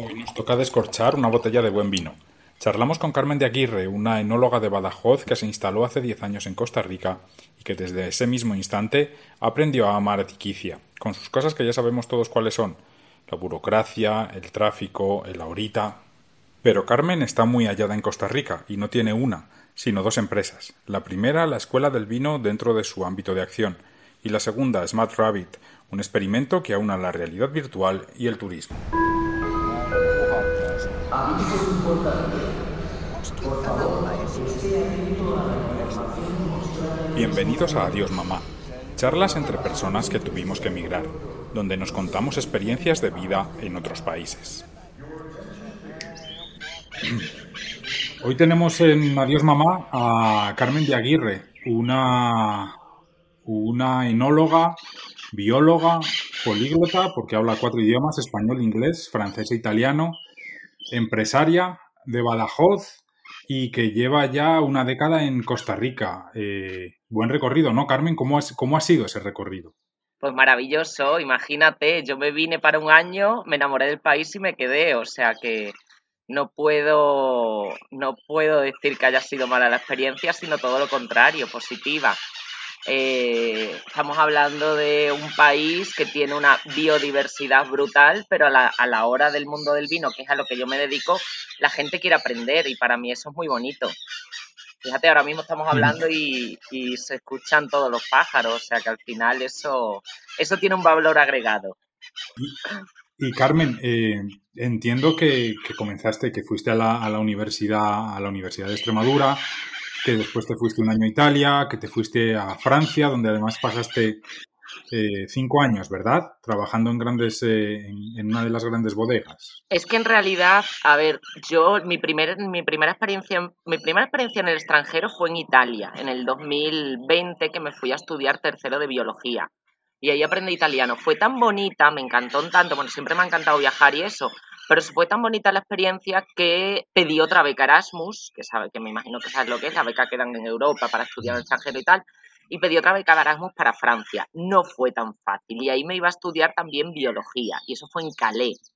Hoy nos toca descorchar una botella de buen vino. Charlamos con Carmen de Aguirre, una enóloga de Badajoz que se instaló hace 10 años en Costa Rica y que desde ese mismo instante aprendió a amar a Tiquicia, con sus cosas que ya sabemos todos cuáles son, la burocracia, el tráfico, el ahorita. Pero Carmen está muy hallada en Costa Rica y no tiene una, sino dos empresas. La primera, la Escuela del Vino dentro de su ámbito de acción, y la segunda, Smart Rabbit, un experimento que aúna la realidad virtual y el turismo. Bienvenidos a Adiós Mamá, charlas entre personas que tuvimos que emigrar, donde nos contamos experiencias de vida en otros países. Hoy tenemos en Adiós Mamá a Carmen de Aguirre, una, una enóloga, bióloga, políglota, porque habla cuatro idiomas, español, inglés, francés e italiano, empresaria de Badajoz y que lleva ya una década en Costa Rica. Eh, buen recorrido, ¿no, Carmen? ¿Cómo, ¿Cómo ha sido ese recorrido? Pues maravilloso, imagínate, yo me vine para un año, me enamoré del país y me quedé, o sea que no puedo, no puedo decir que haya sido mala la experiencia, sino todo lo contrario, positiva. Eh, estamos hablando de un país que tiene una biodiversidad brutal, pero a la, a la, hora del mundo del vino, que es a lo que yo me dedico, la gente quiere aprender y para mí eso es muy bonito. Fíjate, ahora mismo estamos hablando y, y se escuchan todos los pájaros, o sea que al final eso, eso tiene un valor agregado. Y, Carmen, eh, entiendo que, que, comenzaste, que fuiste a la, a la, universidad, a la Universidad de Extremadura, que después te fuiste un año a Italia, que te fuiste a Francia, donde además pasaste eh, cinco años, ¿verdad? Trabajando en grandes, eh, en, en, una de las grandes bodegas. Es que en realidad, a ver, yo mi primer, mi primera experiencia, mi primera experiencia en el extranjero fue en Italia, en el 2020 que me fui a estudiar tercero de biología y ahí aprendí italiano. Fue tan bonita, me encantó tanto, bueno, siempre me ha encantado viajar y eso, pero fue tan bonita la experiencia que pedí otra beca Erasmus, que sabe, que me imagino que sabes lo que es, la beca que dan en Europa para estudiar en el extranjero y tal, y pedí otra beca de Erasmus para Francia. No fue tan fácil y ahí me iba a estudiar también biología y eso fue en Calais.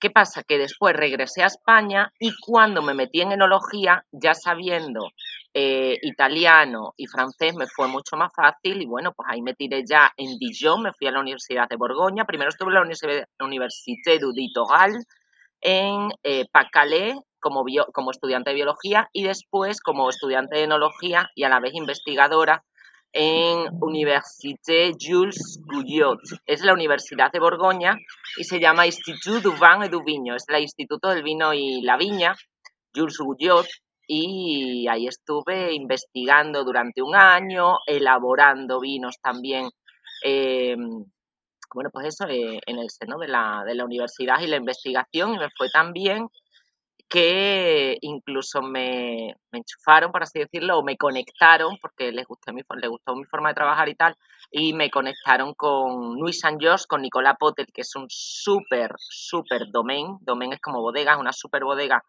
¿Qué pasa? Que después regresé a España y cuando me metí en enología, ya sabiendo eh, italiano y francés, me fue mucho más fácil y bueno, pues ahí me tiré ya en Dijon, me fui a la Universidad de Borgoña, primero estuve en la Université du Litoral en eh, Pacalé como, bio, como estudiante de biología y después como estudiante de enología y a la vez investigadora en Université Jules Guyot. Es la Universidad de Borgoña y se llama Institut du Vin et du Vigno. Es el Instituto del Vino y la Viña, Jules Guyot. Y ahí estuve investigando durante un año, elaborando vinos también. Eh, bueno, pues eso, eh, en el seno de la, de la universidad y la investigación, y me fue tan bien que incluso me, me, enchufaron, por así decirlo, o me conectaron, porque les gustó, mi, les gustó mi forma de trabajar y tal, y me conectaron con Nuit Saint Georges, con Nicolas Potel, que es un súper, súper domain, domain es como bodega, es una súper bodega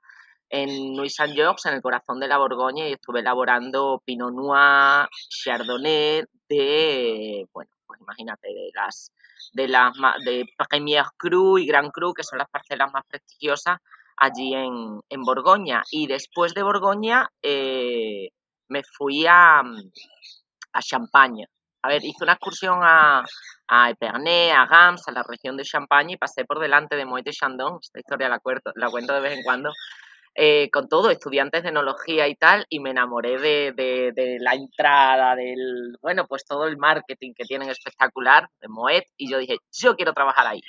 en Nuit Saint Georges, en el corazón de la Borgoña, y estuve elaborando Pinot Noir, Chardonnay, de, bueno, pues imagínate, de las, de las, de Premier Cru y Grand Cru, que son las parcelas más prestigiosas, allí en, en Borgoña. Y después de Borgoña eh, me fui a, a Champaña. A ver, hice una excursión a, a Epernay, a Gams, a la región de Champaña y pasé por delante de Moët de Chandon, esta historia la cuento, la cuento de vez en cuando, eh, con todo, estudiantes de enología y tal, y me enamoré de, de, de, la entrada, del, bueno, pues todo el marketing que tienen espectacular de Moet, y yo dije, yo quiero trabajar ahí.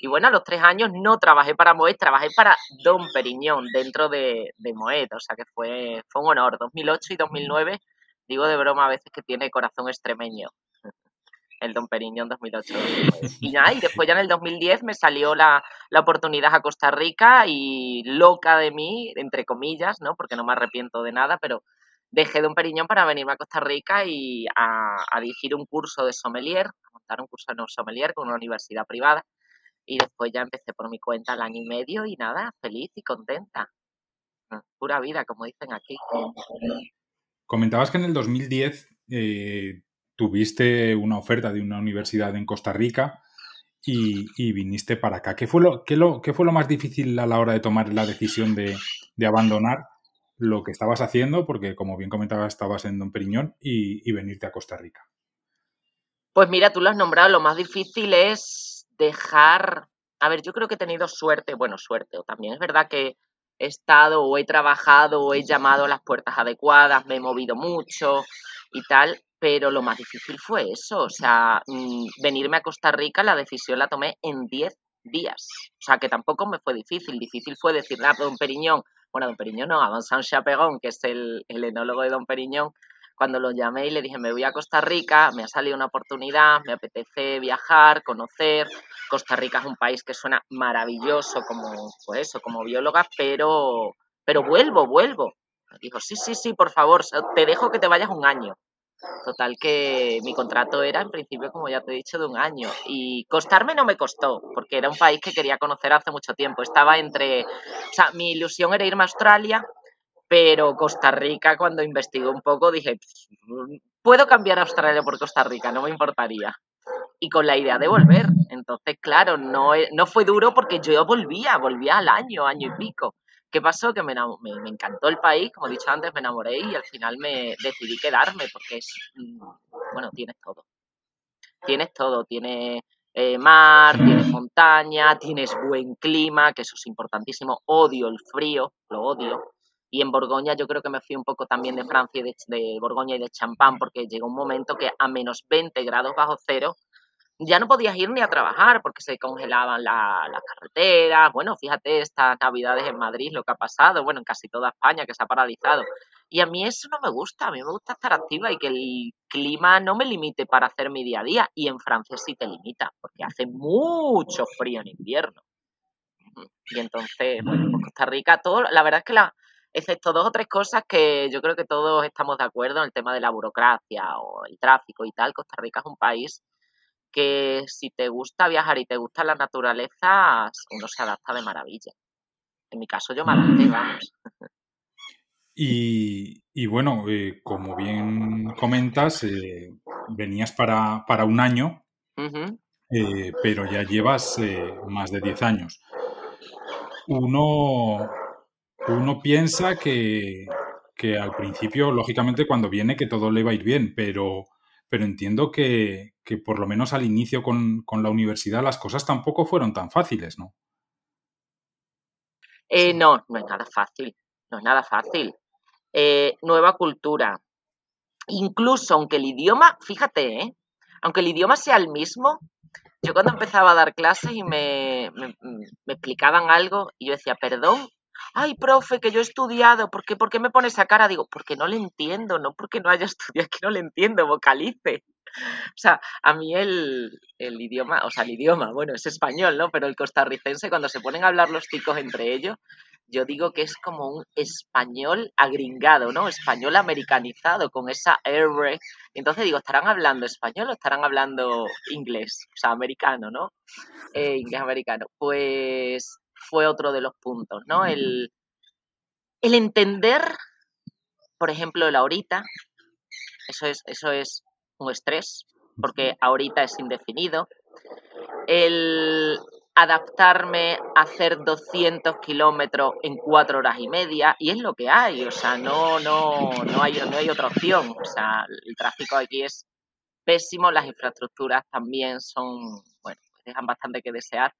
Y bueno, a los tres años no trabajé para Moet, trabajé para Don Periñón dentro de, de Moet, o sea que fue, fue un honor. 2008 y 2009, digo de broma a veces que tiene corazón extremeño, el Don Periñón 2008. Y nada, y después ya en el 2010 me salió la, la oportunidad a Costa Rica y loca de mí, entre comillas, ¿no? Porque no me arrepiento de nada, pero dejé Don Periñón para venirme a Costa Rica y a, a dirigir un curso de sommelier, montar un curso de sommelier con una universidad privada y después ya empecé por mi cuenta al año y medio y nada, feliz y contenta. Mm, pura vida, como dicen aquí. Comentabas que en el 2010 eh, tuviste una oferta de una universidad en Costa Rica y, viniste para acá. ¿Qué fue, lo, qué, lo, ¿Qué fue lo más difícil a la hora de tomar la decisión de, de abandonar lo que estabas haciendo? Porque, como bien comentaba, estabas en Don Periñón y, y venirte a Costa Rica. Pues mira, tú lo has nombrado, lo más difícil es dejar... A ver, yo creo que he tenido suerte, bueno, suerte, o también es verdad que he estado o he trabajado o he llamado a las puertas adecuadas, me he movido mucho y tal, pero lo más difícil fue eso, o sea, mm, venirme a Costa Rica, la decisión la tomé en 10 días, o sea, que tampoco me fue difícil, difícil fue decir, ah, Don Periñón, bueno, Don Periñón no, a Vincent Chaperon, que es el, el enólogo de Don Periñón, cuando lo llamé y le dije, me voy a Costa Rica, me ha salido una oportunidad, me apetece viajar, conocer. Costa Rica es un país que suena maravilloso como, pues eso, como bióloga, pero, pero vuelvo, vuelvo. Dijo, sí, sí, sí, por favor, te dejo que te vayas un año. Total que mi contrato era en principio, como ya te he dicho, de un año. Y costarme no me costó, porque era un país que quería conocer hace mucho tiempo. Estaba entre, o sea, mi ilusión era irme a Australia, pero Costa Rica, cuando investigué un poco, dije, puedo cambiar a Australia por Costa Rica, no me importaría. Y con la idea de volver. Entonces, claro, no, no fue duro porque yo volvía, volvía al año, año y pico. ¿Qué pasó? Que me, me, encantó el país, como he dicho antes, me enamoré y al final me decidí quedarme porque es, mm, bueno, tienes todo. Tienes todo, tienes eh, mar, tienes montaña, tienes buen clima, que eso es importantísimo. Odio el frío, lo odio. Y en Borgoña yo creo que me fui un poco también de Francia y de, de Borgoña y de Champán, porque llegó un momento que a menos 20 grados bajo cero ya no podías ir ni a trabajar porque se congelaban las la carreteras. Bueno, fíjate estas navidades en Madrid, lo que ha pasado, bueno, en casi toda España que se ha paralizado. Y a mí eso no me gusta, a mí me gusta estar activa y que el clima no me limite para hacer mi día a día. Y en Francia sí te limita, porque hace mucho frío en invierno. Y entonces, bueno, pues Costa Rica, todo, la verdad es que la, excepto dos o tres cosas que yo creo que todos estamos de acuerdo en el tema de la burocracia o el tráfico y tal. Costa Rica es un país que si te gusta viajar y te gusta la naturaleza, uno se adapta de maravilla. En mi caso yo me adapté, vamos. Y, bueno, eh, como bien comentas, eh, venías para, un año, eh, pero ya llevas más de 10 años. Uno, uno piensa que, al principio, lógicamente, cuando viene, que todo le va a ir bien, pero, pero entiendo que, por lo menos al inicio con, la universidad las cosas tampoco fueron tan fáciles, ¿no? Eh, no, no es nada fácil, no es nada fácil. Eh, nueva cultura. Incluso aunque el idioma, fíjate, ¿eh? aunque el idioma sea el mismo, yo cuando empezaba a dar clases y me, me explicaban algo y yo decía, perdón, ay, profe, que yo he estudiado, ¿por qué, ¿por qué me pone esa cara? Digo, porque no le entiendo, no porque no haya estudiado, que no le entiendo, vocalice. O sea, a mí el, el, idioma, o sea, el idioma, bueno, es español, ¿no? Pero el costarricense, cuando se ponen a hablar los chicos entre ellos, yo digo que es como un español agringado, ¿no? Español americanizado, con esa R. Entonces digo, ¿estarán hablando español o estarán hablando inglés? O sea, americano, ¿no? Eh, inglés americano. Pues fue otro de los puntos, ¿no? El, el entender, por ejemplo, la ahorita, eso es, eso es un estrés, porque ahorita es indefinido. El adaptarme a hacer 200 kilómetros en cuatro horas y media, y es lo que hay, o sea, no, no, no, hay, no hay otra opción, o sea, el tráfico aquí es pésimo, las infraestructuras también son, bueno, dejan bastante que desear,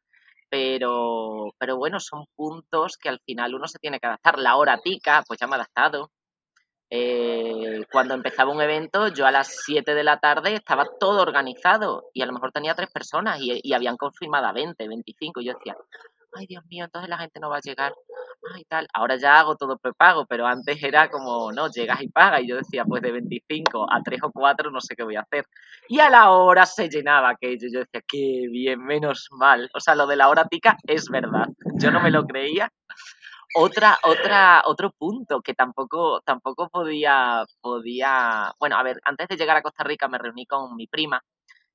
pero, pero bueno, son puntos que al final uno se tiene que adaptar. La hora tica, pues ya me he adaptado. Eh, cuando empezaba un evento, yo a las 7 de la tarde estaba todo organizado y a lo mejor tenía tres personas y, y habían confirmado a 20, 25. Y yo decía, ay Dios mío, entonces la gente no va a llegar y tal. Ahora ya hago todo prepago, pero antes era como, no, llegas y pagas. Y yo decía, pues de 25 a 3 o 4 no sé qué voy a hacer. Y a la hora se llenaba aquello. Yo decía, qué bien, menos mal. O sea, lo de la hora tica es verdad. Yo no me lo creía. Otra, otra, otro punto que tampoco, tampoco podía, podía, bueno, a ver, antes de llegar a Costa Rica me reuní con mi prima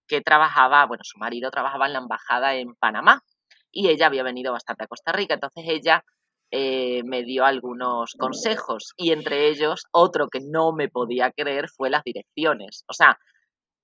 que trabajaba, bueno, su marido trabajaba en la embajada en Panamá y ella había venido bastante a Costa Rica, entonces ella eh, me dio algunos consejos y entre ellos otro que no me podía creer fue las direcciones. O sea,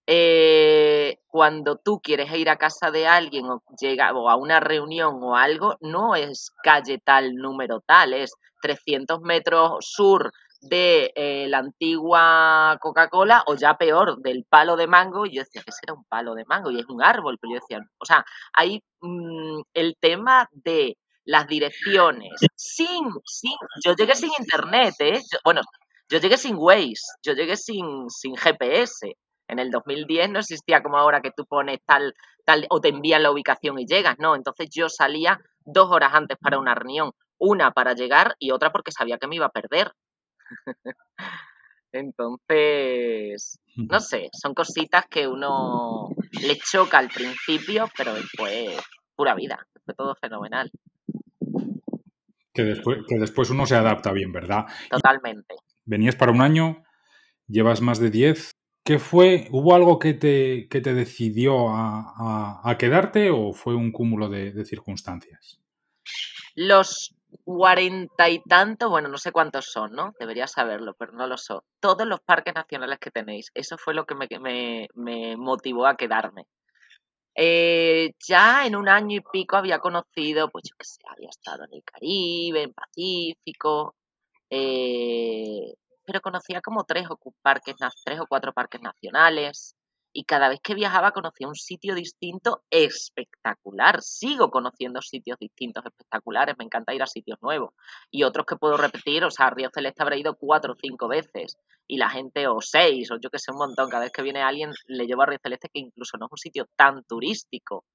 eh, cuando tú quieres ir a casa de alguien o, llega, o a una reunión o algo, no es calle tal, número tal, es 300 metros sur de eh, la antigua Coca-Cola o ya peor, del palo de mango. Y yo decía, que será un palo de mango? Y es un árbol, pero yo decía, o sea, hay mm, el tema de las direcciones sin, sin, yo llegué sin internet, ¿eh? bueno, yo llegué sin Waze, yo llegué sin, sin GPS. En el 2010 no existía como ahora que tú pones tal, tal, o te envían la ubicación y llegas, no. Entonces yo salía dos horas antes para una reunión, una para llegar y otra porque sabía que me iba a perder. Entonces, no sé, son cositas que uno le choca al principio, pero después, pura vida, fue todo fenomenal. Que después, que después uno se adapta bien, ¿verdad? Totalmente. Venías para un año, llevas más de 10, ¿Qué fue? ¿Hubo algo que te, que te decidió a, quedarte o fue un cúmulo de, circunstancias? Los cuarenta y tantos, bueno, no sé cuántos son, ¿no? Debería saberlo, pero no lo sé. Todos los parques nacionales que tenéis, eso fue lo que me, me, motivó a quedarme. Eh, ya en un año y pico había conocido, pues yo qué sé, había estado en el Caribe, en Pacífico, eh, pero conocía como tres o, parques, tres o cuatro parques nacionales y cada vez que viajaba conocía un sitio distinto espectacular. Sigo conociendo sitios distintos espectaculares, me encanta ir a sitios nuevos. Y otros que puedo repetir, o sea, a Río Celeste habré ido cuatro o cinco veces y la gente, o seis, o yo que sé, un montón. Cada vez que viene alguien le llevo a Río Celeste que incluso no es un sitio tan turístico.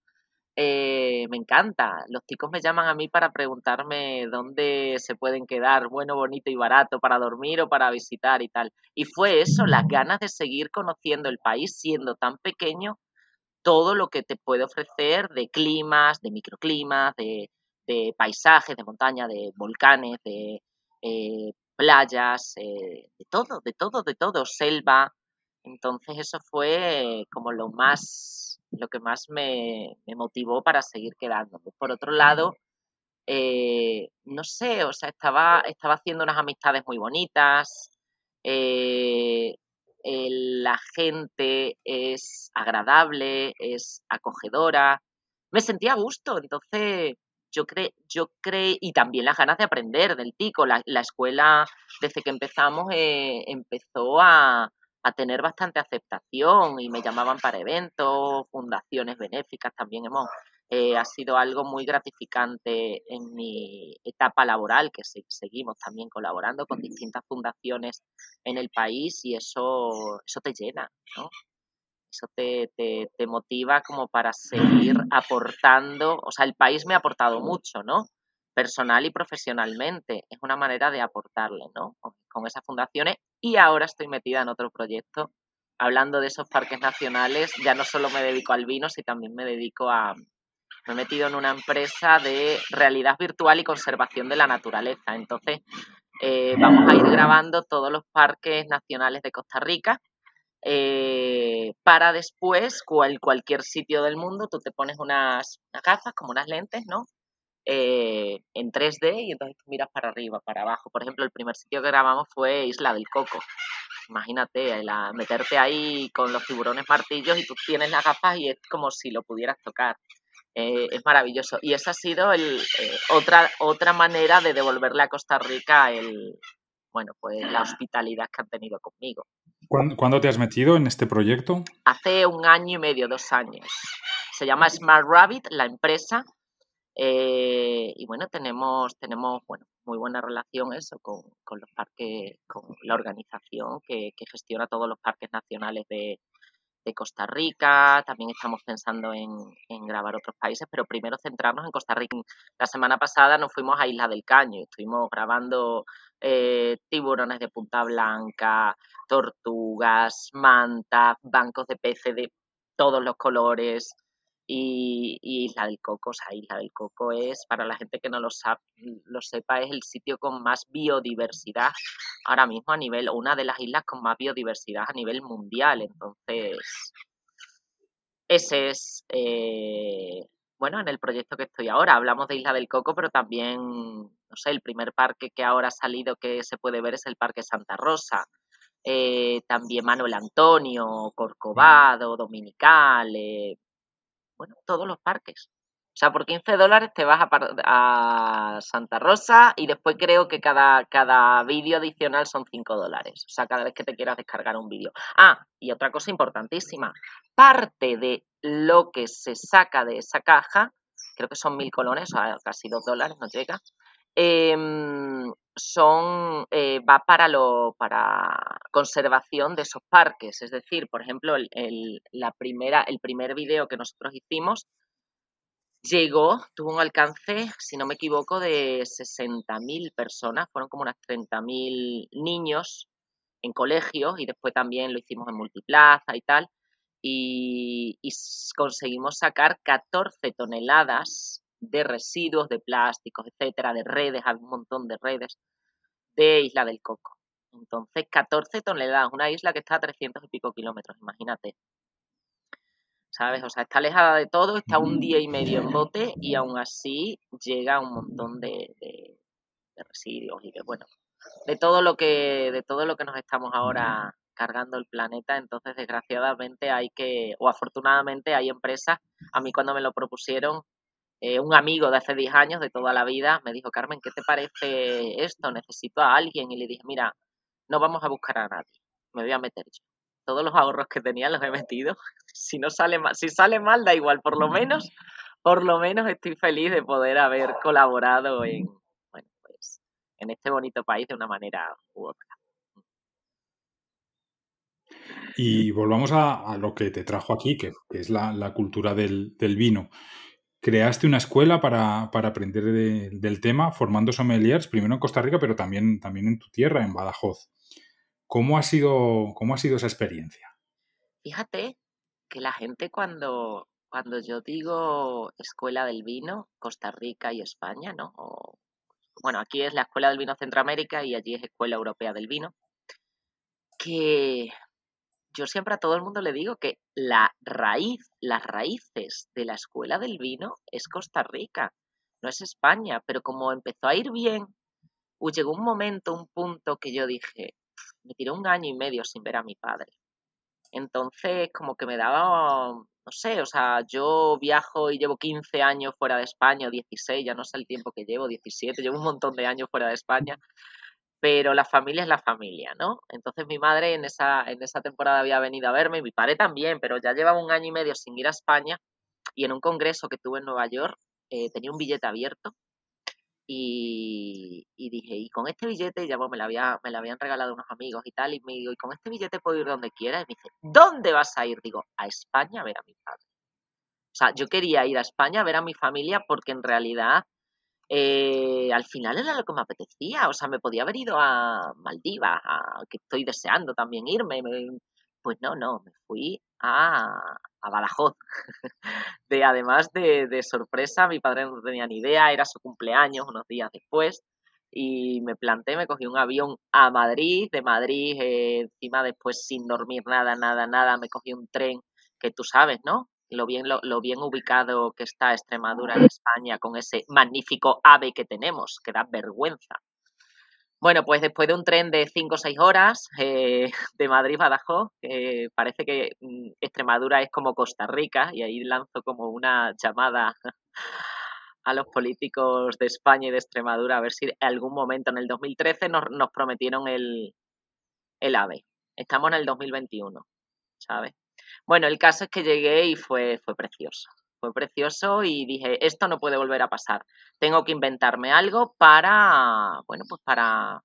Eh, me encanta. Los chicos me llaman a mí para preguntarme dónde se pueden quedar, bueno, bonito y barato, para dormir o para visitar y tal. Y fue eso, las ganas de seguir conociendo el país siendo tan pequeño, todo lo que te puede ofrecer de climas, de microclimas, de, paisajes, de montaña, de volcanes, de eh, playas, eh, de todo, de todo, de todo, selva. Entonces eso fue como lo más lo que más me, motivó para seguir quedándome. Por otro lado, eh, no sé, o sea, estaba, estaba haciendo unas amistades muy bonitas, eh, la gente es agradable, es acogedora, me sentía a gusto, entonces yo creí, yo y también las ganas de aprender del tico, la, escuela desde que empezamos eh, empezó a, a tener bastante aceptación y me llamaban para eventos, fundaciones benéficas, también hemos, eh, ha sido algo muy gratificante en mi etapa laboral, que seguimos también colaborando con distintas fundaciones en el país y eso, eso te llena, ¿no? Eso te, te, te motiva como para seguir aportando, o sea, el país me ha aportado mucho, ¿no? personal y profesionalmente. Es una manera de aportarle, ¿no? Con, esas fundaciones. Y ahora estoy metida en otro proyecto. Hablando de esos parques nacionales, ya no solo me dedico al vino, sino también me dedico a... Me he metido en una empresa de realidad virtual y conservación de la naturaleza. Entonces, eh, vamos a ir grabando todos los parques nacionales de Costa Rica eh, para después, cual, cualquier sitio del mundo, tú te pones unas, unas, gafas, como unas lentes, ¿no? Eh, en 3D y entonces tú miras para arriba, para abajo. Por ejemplo, el primer sitio que grabamos fue Isla del Coco. Imagínate, la, meterte ahí con los tiburones martillos y tú tienes las gafas y es como si lo pudieras tocar. Eh, es maravilloso. Y esa ha sido el, eh, otra, otra manera de devolverle a Costa Rica el, bueno, pues la hospitalidad que han tenido conmigo. ¿Cuándo, te has metido en este proyecto? Hace un año y medio, dos años. Se llama Smart Rabbit, la empresa, eh, y bueno, tenemos, tenemos bueno, muy buena relación eso con, con los parques, con la organización que, gestiona todos los parques nacionales de, Costa Rica. También estamos pensando en, en, grabar otros países, pero primero centrarnos en Costa Rica. La semana pasada nos fuimos a Isla del Caño y estuvimos grabando eh, tiburones de punta blanca, tortugas, mantas, bancos de peces de todos los colores y, Isla del Coco, o sea, Isla del Coco es, para la gente que no lo, sabe, lo sepa, es el sitio con más biodiversidad ahora mismo a nivel, una de las islas con más biodiversidad a nivel mundial. Entonces, ese es, eh, bueno, en el proyecto que estoy ahora. Hablamos de Isla del Coco, pero también, no sé, el primer parque que ahora ha salido que se puede ver es el Parque Santa Rosa. eh, también Manuel Antonio, Corcovado, Dominical, eh, bueno, todos los parques. O sea, por 15 dólares te vas a, Santa Rosa y después creo que cada, cada vídeo adicional son 5 dólares. O sea, cada vez que te quieras descargar un vídeo. Ah, y otra cosa importantísima. Parte de lo que se saca de esa caja, creo que son mil colones, o sea, casi 2 dólares, no llega, em, son, eh, va para, lo, para conservación de esos parques. Es decir, por ejemplo, el, la primera, el primer vídeo que nosotros hicimos llegó, tuvo un alcance, si no me equivoco, de 60.000 personas, fueron como unas 30.000 niños en colegios y después también lo hicimos en multiplaza y tal, y, conseguimos sacar 14 toneladas de residuos de plásticos, etcétera, de redes, hay un montón de redes de Isla del Coco. Entonces, 14 toneladas, una isla que está a 300 y pico kilómetros, imagínate. ¿sabes? O sea, está alejada de todo, está un día y medio en bote y aún así llega un montón de, residuos y de, bueno, de todo lo que, de todo lo que nos estamos ahora cargando el planeta, entonces desgraciadamente hay que, o afortunadamente hay empresas, a mí cuando me lo propusieron, eh, un amigo de hace 10 años, de toda la vida, me dijo, Carmen, ¿qué te parece esto? Necesito a alguien. Y le dije, mira, no vamos a buscar a nadie, me voy a meter yo todos los ahorros que tenía los he metido. Si no sale mal, si sale mal, da igual, por lo menos, por lo menos estoy feliz de poder haber colaborado en, bueno, pues, en este bonito país de una manera u otra. Y volvamos a, lo que te trajo aquí, que, es la, cultura del, vino. Creaste una escuela para, aprender del tema, formando sommeliers, primero en Costa Rica, pero también, también en tu tierra, en Badajoz. ¿Cómo ha sido, cómo ha sido esa experiencia? Fíjate que la gente cuando, cuando yo digo Escuela del Vino, Costa Rica y España, ¿no? bueno, aquí es la Escuela del Vino Centroamérica y allí es Escuela Europea del Vino, que yo siempre a todo el mundo le digo que la raíz, las raíces de la Escuela del Vino es Costa Rica, no es España, pero como empezó a ir bien, llegó un momento, un punto que yo dije, me tiré un año y medio sin ver a mi padre. Entonces, como que me daba, no sé, o sea, yo viajo y llevo 15 años fuera de España, 16, ya no sé el tiempo que llevo, 17, llevo un montón de años fuera de España, pero la familia es la familia, ¿no? Entonces mi madre en esa, en esa temporada había venido a verme, y mi padre también, pero ya llevaba un año y medio sin ir a España y en un congreso que tuve en Nueva York eh, tenía un billete abierto y, dije, y con este billete, ya pues, me, la había, me la habían regalado unos amigos y tal, y me digo, y con este billete puedo ir donde quiera. Y me dice, ¿dónde vas a ir? Digo, a España a ver a mi padre. O sea, yo quería ir a España a ver a mi familia porque en realidad eh, al final era lo que me apetecía. O sea, me podía haber ido a Maldivas, a, que estoy deseando también irme. pues no, no, me fui a, a Badajoz. de, además de, sorpresa, mi padre no tenía ni idea, era su cumpleaños unos días después y me planté, me cogí un avión a Madrid, de Madrid eh, encima después sin dormir nada, nada, nada, me cogí un tren que tú sabes, ¿no? Lo bien, lo, bien ubicado que está Extremadura en España con ese magnífico ave que tenemos, que da vergüenza. Bueno, pues después de un tren de 5 o 6 horas eh, de Madrid a Badajoz, parece que mm, Extremadura es como Costa Rica, y ahí lanzo como una llamada a los políticos de España y de Extremadura a ver si en algún momento en el 2013 nos, nos prometieron el, el AVE. Estamos en el 2021, ¿sabes? Bueno, el caso es que llegué y fue, fue precioso fue precioso y dije, esto no puede volver a pasar. Tengo que inventarme algo para, bueno, pues para,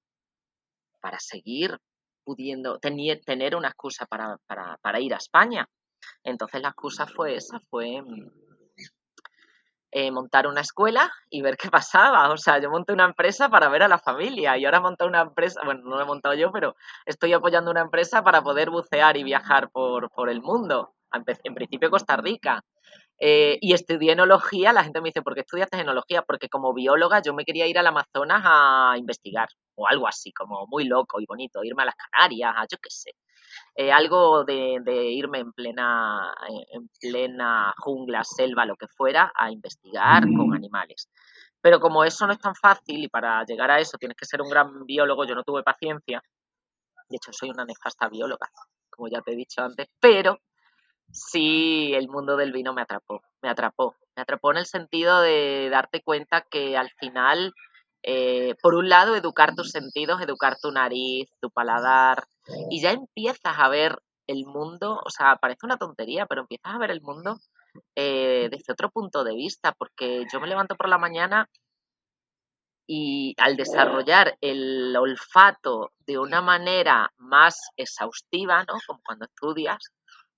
para seguir pudiendo tener, tener una excusa para, para, para, ir a España. Entonces la excusa fue esa, fue eh, montar una escuela y ver qué pasaba. O sea, yo monté una empresa para ver a la familia y ahora monté una empresa, bueno, no la he montado yo, pero estoy apoyando una empresa para poder bucear y viajar por, por el mundo. En principio Costa Rica. Eh, y estudié enología, la gente me dice, ¿por qué estudiaste enología? Porque como bióloga yo me quería ir al Amazonas a investigar, o algo así, como muy loco y bonito, irme a las Canarias, a yo qué sé. Eh, algo de, irme en plena, en plena jungla, selva, lo que fuera, a investigar con animales. Pero como eso no es tan fácil y para llegar a eso tienes que ser un gran biólogo, yo no tuve paciencia, De hecho, soy una nefasta bióloga, como ya te he dicho antes, pero sí el mundo del vino me atrapó, me atrapó. Me atrapó en el sentido de darte cuenta que al final, eh, por un lado, educar tus sentidos, educar tu nariz, tu paladar, y ya empiezas a ver el mundo, o sea, parece una tontería, pero empiezas a ver el mundo eh, desde otro punto de vista, porque yo me levanto por la mañana y al desarrollar el olfato de una manera más exhaustiva, ¿no? Como cuando estudias,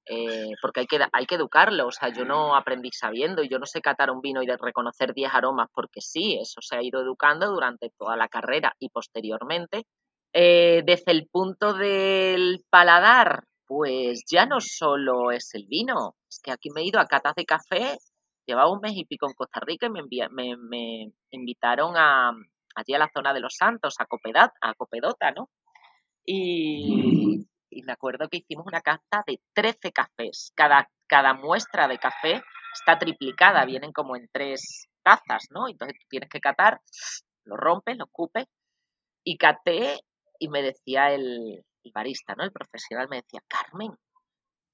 eh, porque hay que, hay que educarlo, o sea, yo no aprendí sabiendo y yo no sé catar un vino y de reconocer 10 aromas porque sí, eso se ha ido educando durante toda la carrera y posteriormente. Eh, desde el punto del paladar, pues ya no solo es el vino, es que aquí me he ido a catas de café llevaba un mes y pico en Costa Rica y me, me, invitaron a, allí a la zona de los Santos, a, a Copedota, ¿no? Y, me acuerdo que hicimos una cata de 13 cafés. Cada, cada muestra de café está triplicada, vienen como en tres tazas, ¿no? Entonces tú tienes que catar, lo rompes, lo escupes. Y caté y me decía el, barista, ¿no? El profesional me decía, Carmen,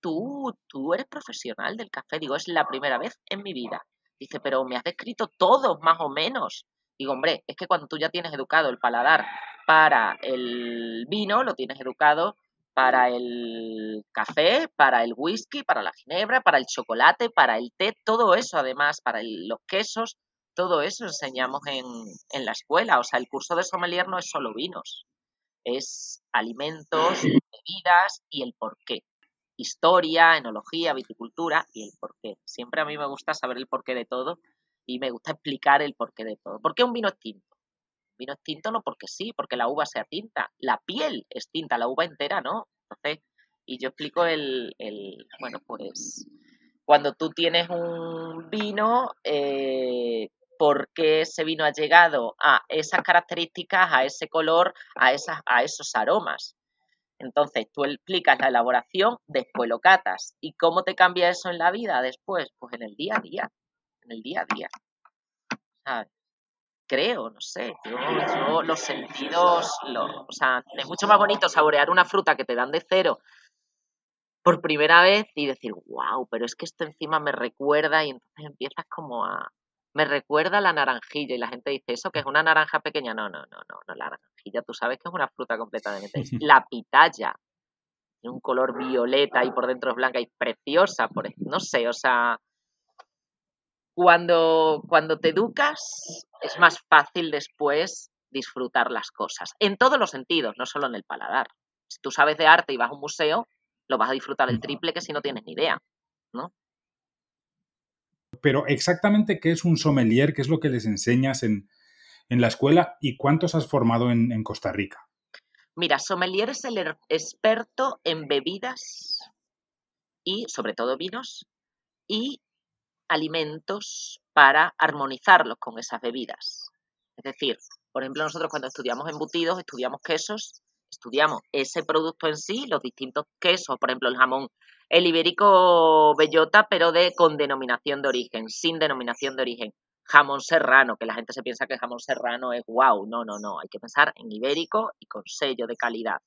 tú, tú eres profesional del café. Digo, es la primera vez en mi vida. Dice, pero me has descrito todo, más o menos. Digo, hombre, es que cuando tú ya tienes educado el paladar para el vino, lo tienes educado para el café, para el whisky, para la ginebra, para el chocolate, para el té, todo eso además, para los quesos, todo eso enseñamos en, en, la escuela. O sea, el curso de sommelier no es solo vinos, es alimentos, bebidas y el porqué historia, enología, viticultura y el porqué. Siempre a mí me gusta saber el porqué de todo y me gusta explicar el porqué de todo. ¿Por qué un vino es tinto? Vino es tinto no porque sí, porque la uva sea tinta. La piel es tinta, la uva entera no. Entonces, y yo explico el, el bueno, pues cuando tú tienes un vino, eh, por qué ese vino ha llegado a esas características, a ese color, a, esos aromas. Entonces, tú explicas la elaboración, después lo catas. ¿Y cómo te cambia eso en la vida después? Pues en el día a día, en el día a día. Creo, no sé, yo, los sentidos, o sea, es mucho más bonito saborear una fruta que te dan de cero por primera vez y decir, wow, pero es que esto encima me recuerda y entonces empiezas como a, me recuerda a la naranjilla y la gente dice, ¿eso que es una naranja pequeña? No, no, no, no, no, la naranjilla, tú sabes que es una fruta completamente. la pitaya, tiene un color violeta y por dentro es blanca y preciosa, por, no sé, o sea, cuando, cuando te educas es más fácil después disfrutar las cosas, en todos los sentidos, no solo en el paladar. Si tú sabes de arte y vas a un museo, lo vas a disfrutar el triple que si no tienes ni idea, ¿no? Pero exactamente qué es un sommelier, qué es lo que les enseñas en, la escuela y cuántos has formado en, Costa Rica. Mira, sommelier es el er, experto en bebidas y sobre todo vinos y alimentos para armonizarlos con esas bebidas. Es decir, por ejemplo, nosotros cuando estudiamos embutidos, estudiamos quesos, estudiamos ese producto en sí, los distintos quesos, por ejemplo, el jamón el ibérico bellota, pero de con denominación de origen, sin denominación de origen. Jamón serrano, que la gente se piensa que jamón serrano es wow. No, no, no. Hay que pensar en ibérico y con sello de calidad.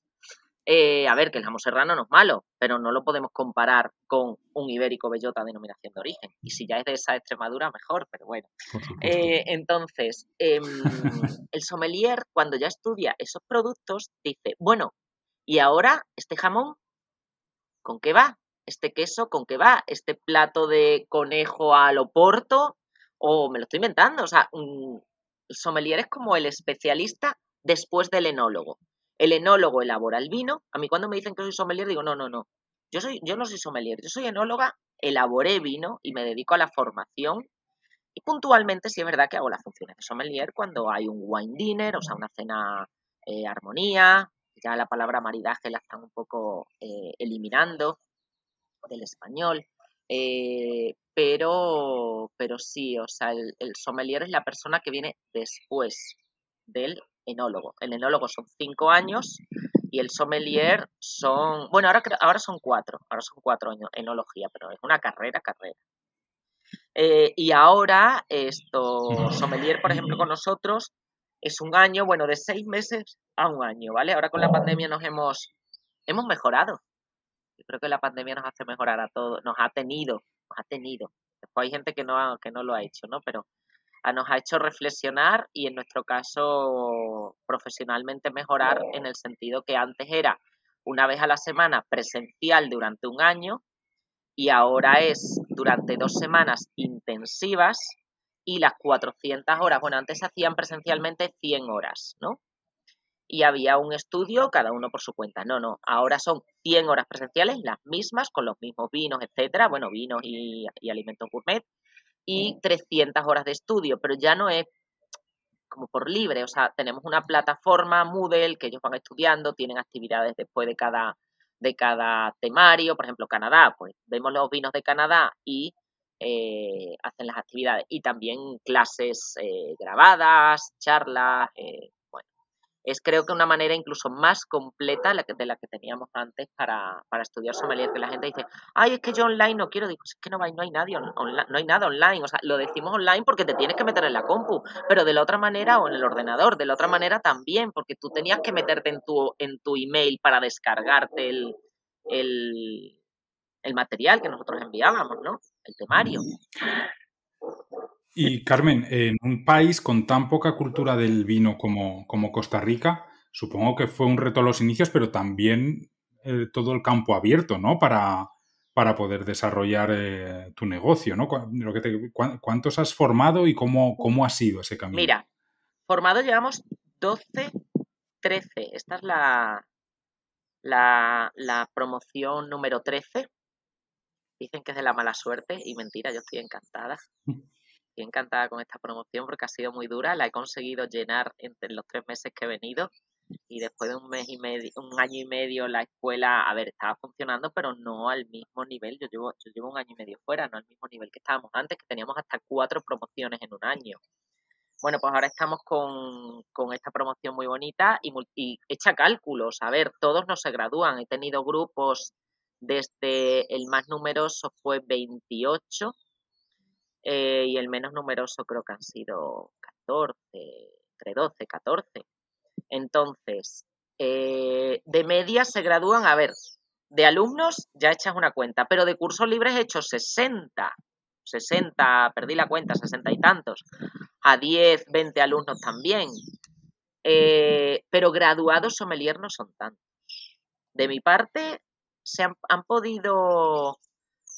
Eh, a ver, que el jamón serrano no es malo, pero no lo podemos comparar con un ibérico bellota denominación de origen. Y si ya es de esa Extremadura, mejor, pero bueno. Eh, entonces, em, el sommelier, cuando ya estudia esos productos, dice, bueno, y ahora este jamón, ¿con qué va? este queso con qué va, este plato de conejo al oporto, o me lo estoy inventando, o sea, el sommelier es como el especialista después del enólogo. El enólogo elabora el vino. A mí cuando me dicen que soy sommelier digo, no, no, no. Yo, soy, yo no soy sommelier, yo soy enóloga, elaboré vino y me dedico a la formación. Y puntualmente sí es verdad que hago las funciones de sommelier cuando hay un wine dinner, o sea, una cena eh, armonía. Ya la palabra maridaje la están un poco eh, eliminando del español. Eh, pero, pero sí, o sea, el, sommelier es la persona que viene después del enólogo. El enólogo son cinco años y el sommelier son, bueno, ahora, ahora son cuatro, ahora son cuatro años enología, pero es una carrera, carrera. Eh, y ahora esto, sommelier, por ejemplo, con nosotros es un año, bueno, de seis meses a un año, ¿vale? Ahora con la pandemia nos hemos hemos mejorado. Yo creo que la pandemia nos hace mejorar a todos, nos ha tenido, nos ha tenido. Después hay gente que no, que no lo ha hecho, ¿no? Pero nos ha hecho reflexionar y en nuestro caso profesionalmente mejorar en el sentido que antes era una vez a la semana presencial durante un año y ahora es durante dos semanas intensivas y las 400 horas, bueno, antes hacían presencialmente 100 horas, ¿no? Y había un estudio, cada uno por su cuenta. No, no, ahora son 100 horas presenciales, las mismas, con los mismos vinos, etcétera, bueno, vinos y, y alimentos gourmet, y 300 horas de estudio, pero ya no es como por libre, o sea, tenemos una plataforma Moodle que ellos van estudiando, tienen actividades después de cada, de cada temario, por ejemplo, Canadá, pues vemos los vinos de Canadá y eh, hacen las actividades y también clases eh, grabadas, charlas, eh, es creo que una manera incluso más completa de la que teníamos antes para, estudiar sommelier, que la gente dice, ay, es que yo online no quiero, digo, es que no no hay nadie no hay nada online, o sea, lo decimos online porque te tienes que meter en la compu, pero de la otra manera o en el ordenador, de la otra manera también, porque tú tenías que meterte en tu, en tu email para descargarte el, el, el material que nosotros enviábamos, ¿no? El temario. Y Carmen, en un país con tan poca cultura del vino como, como Costa Rica, supongo que fue un reto a los inicios, pero también eh, todo el campo abierto, ¿no? Para, para poder desarrollar eh, tu negocio, ¿no? Lo que ¿Cuántos has formado y cómo, cómo ha sido ese camino? Mira, formado llevamos 12, 13. Esta es la, la, la promoción número 13. Dicen que es de la mala suerte y mentira, yo estoy encantada. encantada con esta promoción porque ha sido muy dura. La he conseguido llenar entre los tres meses que he venido y después de un mes y medio, un año y medio la escuela, a ver, estaba funcionando, pero no al mismo nivel. Yo llevo, yo llevo un año y medio fuera, no al mismo nivel que estábamos antes, que teníamos hasta cuatro promociones en un año. Bueno, pues ahora estamos con, esta promoción muy bonita y, y echa cálculos. A ver, todos no se gradúan. He tenido grupos desde el más numeroso fue 28 eh, y el menos numeroso creo que han sido 14, entre 12, 14. Entonces, eh, de media se gradúan, a ver, de alumnos ya echas una cuenta, pero de cursos libres he hecho 60, 60, perdí la cuenta, 60 y tantos, a 10, 20 alumnos también. Eh, pero graduados sommelier no son tantos. De mi parte, se han podido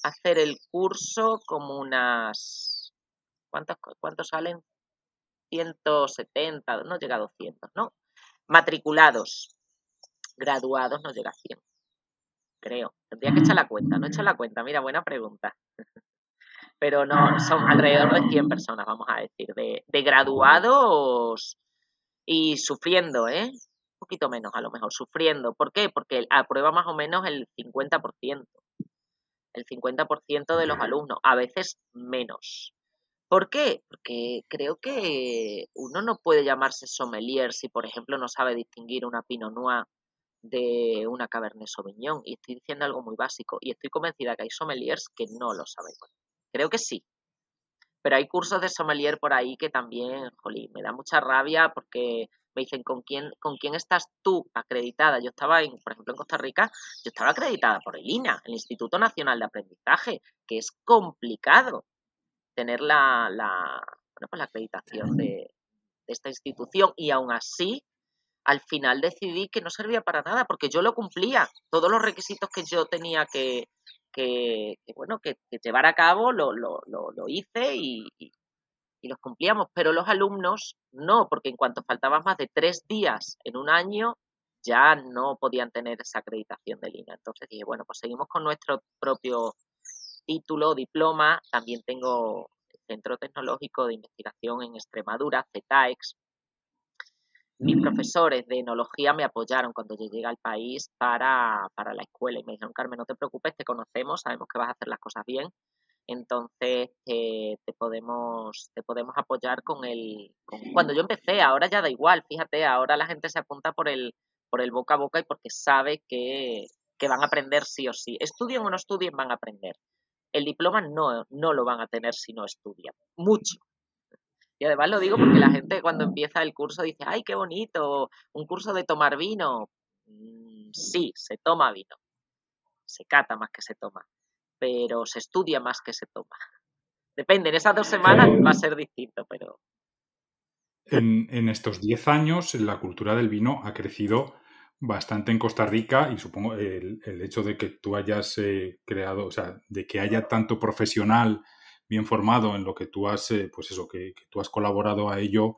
hacer el curso como unas... ¿Cuántos, cuántos salen? 170, no llega a 200, ¿no? Matriculados, graduados no llega a 100, creo. Tendría que echar la cuenta, no he hecho la cuenta, mira, buena pregunta. Pero no, son alrededor de 100 personas, vamos a decir, de, de graduados y sufriendo, ¿eh? Un poquito menos a lo mejor, sufriendo. ¿Por qué? Porque aprueba más o menos el 50% el 50% de los alumnos, a veces menos. ¿Por qué? Porque creo que uno no puede llamarse sommelier si, por ejemplo, no sabe distinguir una Pinot Noir de una Cabernet Sauvignon. Y estoy diciendo algo muy básico. Y estoy convencida que hay sommeliers que no lo saben. Creo que sí. Pero hay cursos de sommelier por ahí que también, jolín, me da mucha rabia porque me dicen, ¿con quién, ¿con quién estás tú acreditada? Yo estaba, en, por ejemplo, en Costa Rica, yo estaba acreditada por el INA, el Instituto Nacional de Aprendizaje, que es complicado tener la, la, pues la acreditación de, de esta institución y aún así al final decidí que no servía para nada porque yo lo cumplía. Todos los requisitos que yo tenía que, que, bueno, que, llevar a cabo lo, lo, lo, hice y, y los cumplíamos, pero los alumnos no, porque en cuanto faltaban más de tres días en un año, ya no podían tener esa acreditación de línea. Entonces dije, bueno, pues seguimos con nuestro propio título, diploma. También tengo el Centro Tecnológico de Investigación en Extremadura, CETAEX. Mis mm. profesores de enología me apoyaron cuando yo llegué al país para, para la escuela y me dijeron, Carmen, no te preocupes, te conocemos, sabemos que vas a hacer las cosas bien, entonces eh, te podemos te podemos apoyar con el cuando yo empecé ahora ya da igual fíjate ahora la gente se apunta por el por el boca a boca y porque sabe que, que van a aprender sí o sí. Estudien o no estudien van a aprender. El diploma no no lo van a tener si no estudian. Mucho. Y además lo digo porque la gente cuando empieza el curso dice ay qué bonito un curso de tomar vino mm, sí, se toma vino, se cata más que se toma, pero se estudia más que se toma. Depende, en esas dos semanas va a ser distinto, pero... En, estos 10 años la cultura del vino ha crecido bastante en Costa Rica y supongo el, hecho de que tú hayas eh, creado, o sea, de que haya tanto profesional bien formado en lo que tú has, eh, pues eso, que, tú has colaborado a ello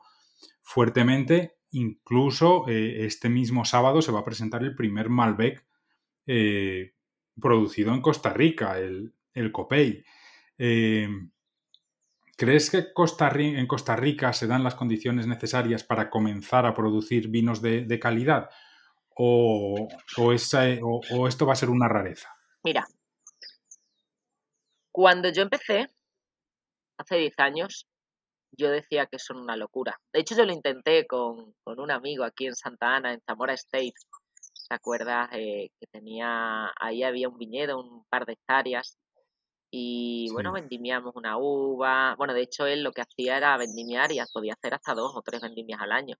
fuertemente. Incluso eh, este mismo sábado se va a presentar el primer Malbec producido en Costa Rica, el, el Copey. ¿Crees que en Costa Rica se dan las condiciones necesarias para comenzar a producir vinos de, calidad? O, esto va a ser una rareza? Mira, cuando yo empecé, hace 10 años, yo decía que son una locura. De hecho, yo lo intenté con, un amigo aquí en Santa Ana, en Zamora State. ¿Te acuerdas? Eh, que tenía, ahí había un viñedo, un par de hectáreas, y bueno, vendimiamos una uva. Bueno, de hecho él lo que hacía era vendimiar y podía hacer hasta dos o tres vendimias al año.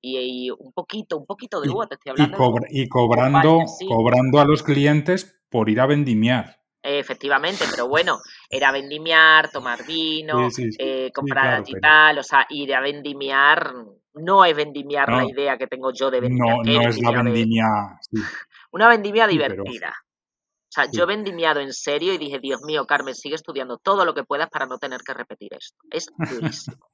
Y, un poquito, un poquito de uva, te estoy hablando. Y, cobrando, cobrando a los clientes por ir a vendimiar. Efectivamente, pero bueno, era vendimiar, tomar vino, eh, comprar tal, o sea, ir a vendimiar no es vendimiar la idea que tengo yo de vendimiar. No, no es la vendimia. Una vendimia divertida. O sea, yo he vendimiado en serio y dije, Dios mío, Carmen, sigue estudiando todo lo que puedas para no tener que repetir esto. Es durísimo.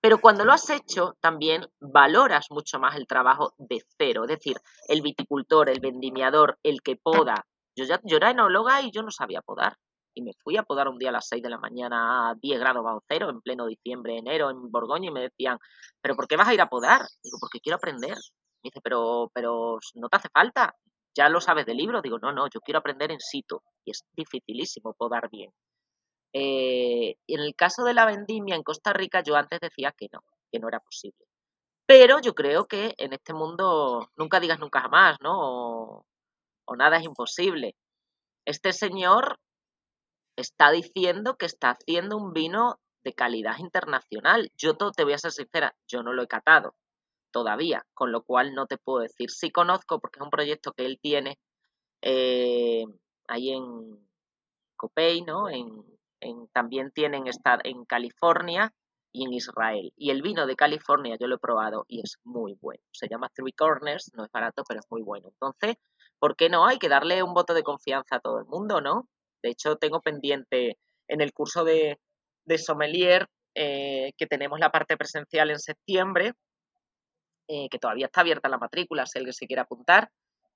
Pero cuando lo has hecho, también valoras mucho más el trabajo de cero. Es decir, el viticultor, el vendimiador, el que poda. Yo, ya, yo era enóloga y yo no sabía podar. Y me fui a podar un día a las 6 de la mañana a 10 grados bajo cero, en pleno diciembre, enero, en Borgoña, y me decían, ¿pero por qué vas a ir a podar? Digo, porque quiero aprender. Me dice, pero, pero no te hace falta ya lo sabes de libro, digo, no, no, yo quiero aprender en situ y es dificilísimo podar bien. Eh, en el caso de la vendimia en Costa Rica, yo antes decía que no, que no era posible. Pero yo creo que en este mundo nunca digas nunca jamás, ¿no? O, nada es imposible. Este señor está diciendo que está haciendo un vino de calidad internacional. Yo te voy a ser sincera, yo no lo he catado todavía, con lo cual no te puedo decir. Sí conozco porque es un proyecto que él tiene eh, ahí en Copey, ¿no? En, también tienen estar en California y en Israel. Y el vino de California yo lo he probado y es muy bueno. Se llama Three Corners, no es barato, pero es muy bueno. Entonces, ¿por qué no? Hay que darle un voto de confianza a todo el mundo, ¿no? De hecho, tengo pendiente en el curso de, sommelier eh, que tenemos la parte presencial en septiembre, eh, que todavía está abierta la matrícula, si alguien se quiere apuntar,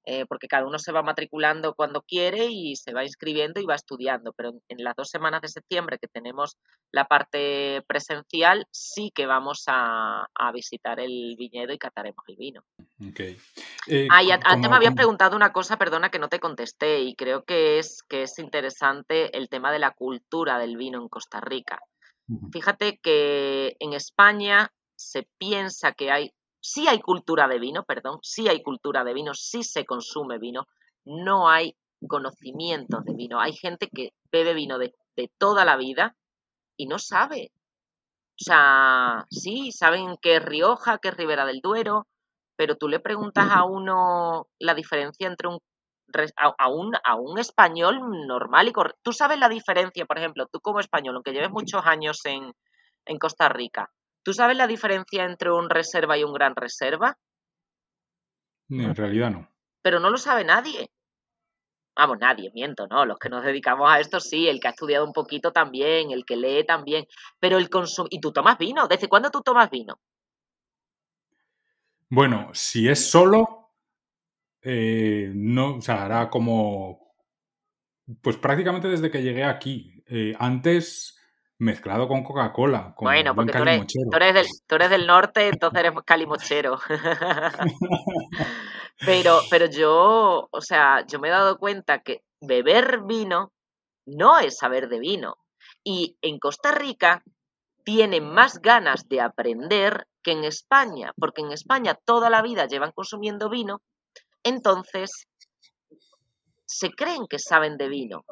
eh, porque cada uno se va matriculando cuando quiere y se va inscribiendo y va estudiando, pero en, las dos semanas de septiembre que tenemos la parte presencial, sí que vamos a, visitar el viñedo y cataremos el vino. Okay. Eh, ah, antes me habías preguntado una cosa, perdona que no te contesté, y creo que es, que es interesante el tema de la cultura del vino en Costa Rica. Fíjate que en España se piensa que hay sí hay cultura de vino, perdón, sí hay cultura de vino, sí se consume vino, no hay conocimiento de vino. Hay gente que bebe vino de, toda la vida y no sabe. O sea, sí, saben que es Rioja, que es Ribera del Duero, pero tú le preguntas a uno la diferencia entre un a, un, a un español normal y correcto. Tú sabes la diferencia, por ejemplo, tú como español, aunque lleves muchos años en, en Costa Rica, ¿Tú sabes la diferencia entre un reserva y un gran reserva? En realidad no. Pero no lo sabe nadie. Vamos, nadie, miento, ¿no? Los que nos dedicamos a esto sí, el que ha estudiado un poquito también, el que lee también, pero el consumo... ¿Y tú tomas vino? ¿Desde cuándo tú tomas vino? Bueno, si es solo, eh, no, o sea, hará como... Pues prácticamente desde que llegué aquí. Eh, antes mezclado con Coca-Cola. Bueno, porque tú eres, tú, eres del, norte, entonces eres calimochero. pero, pero yo, o sea, yo me he dado cuenta que beber vino no es saber de vino. Y en Costa Rica tienen más ganas de aprender que en España, porque en España toda la vida llevan consumiendo vino, entonces se creen que saben de vino.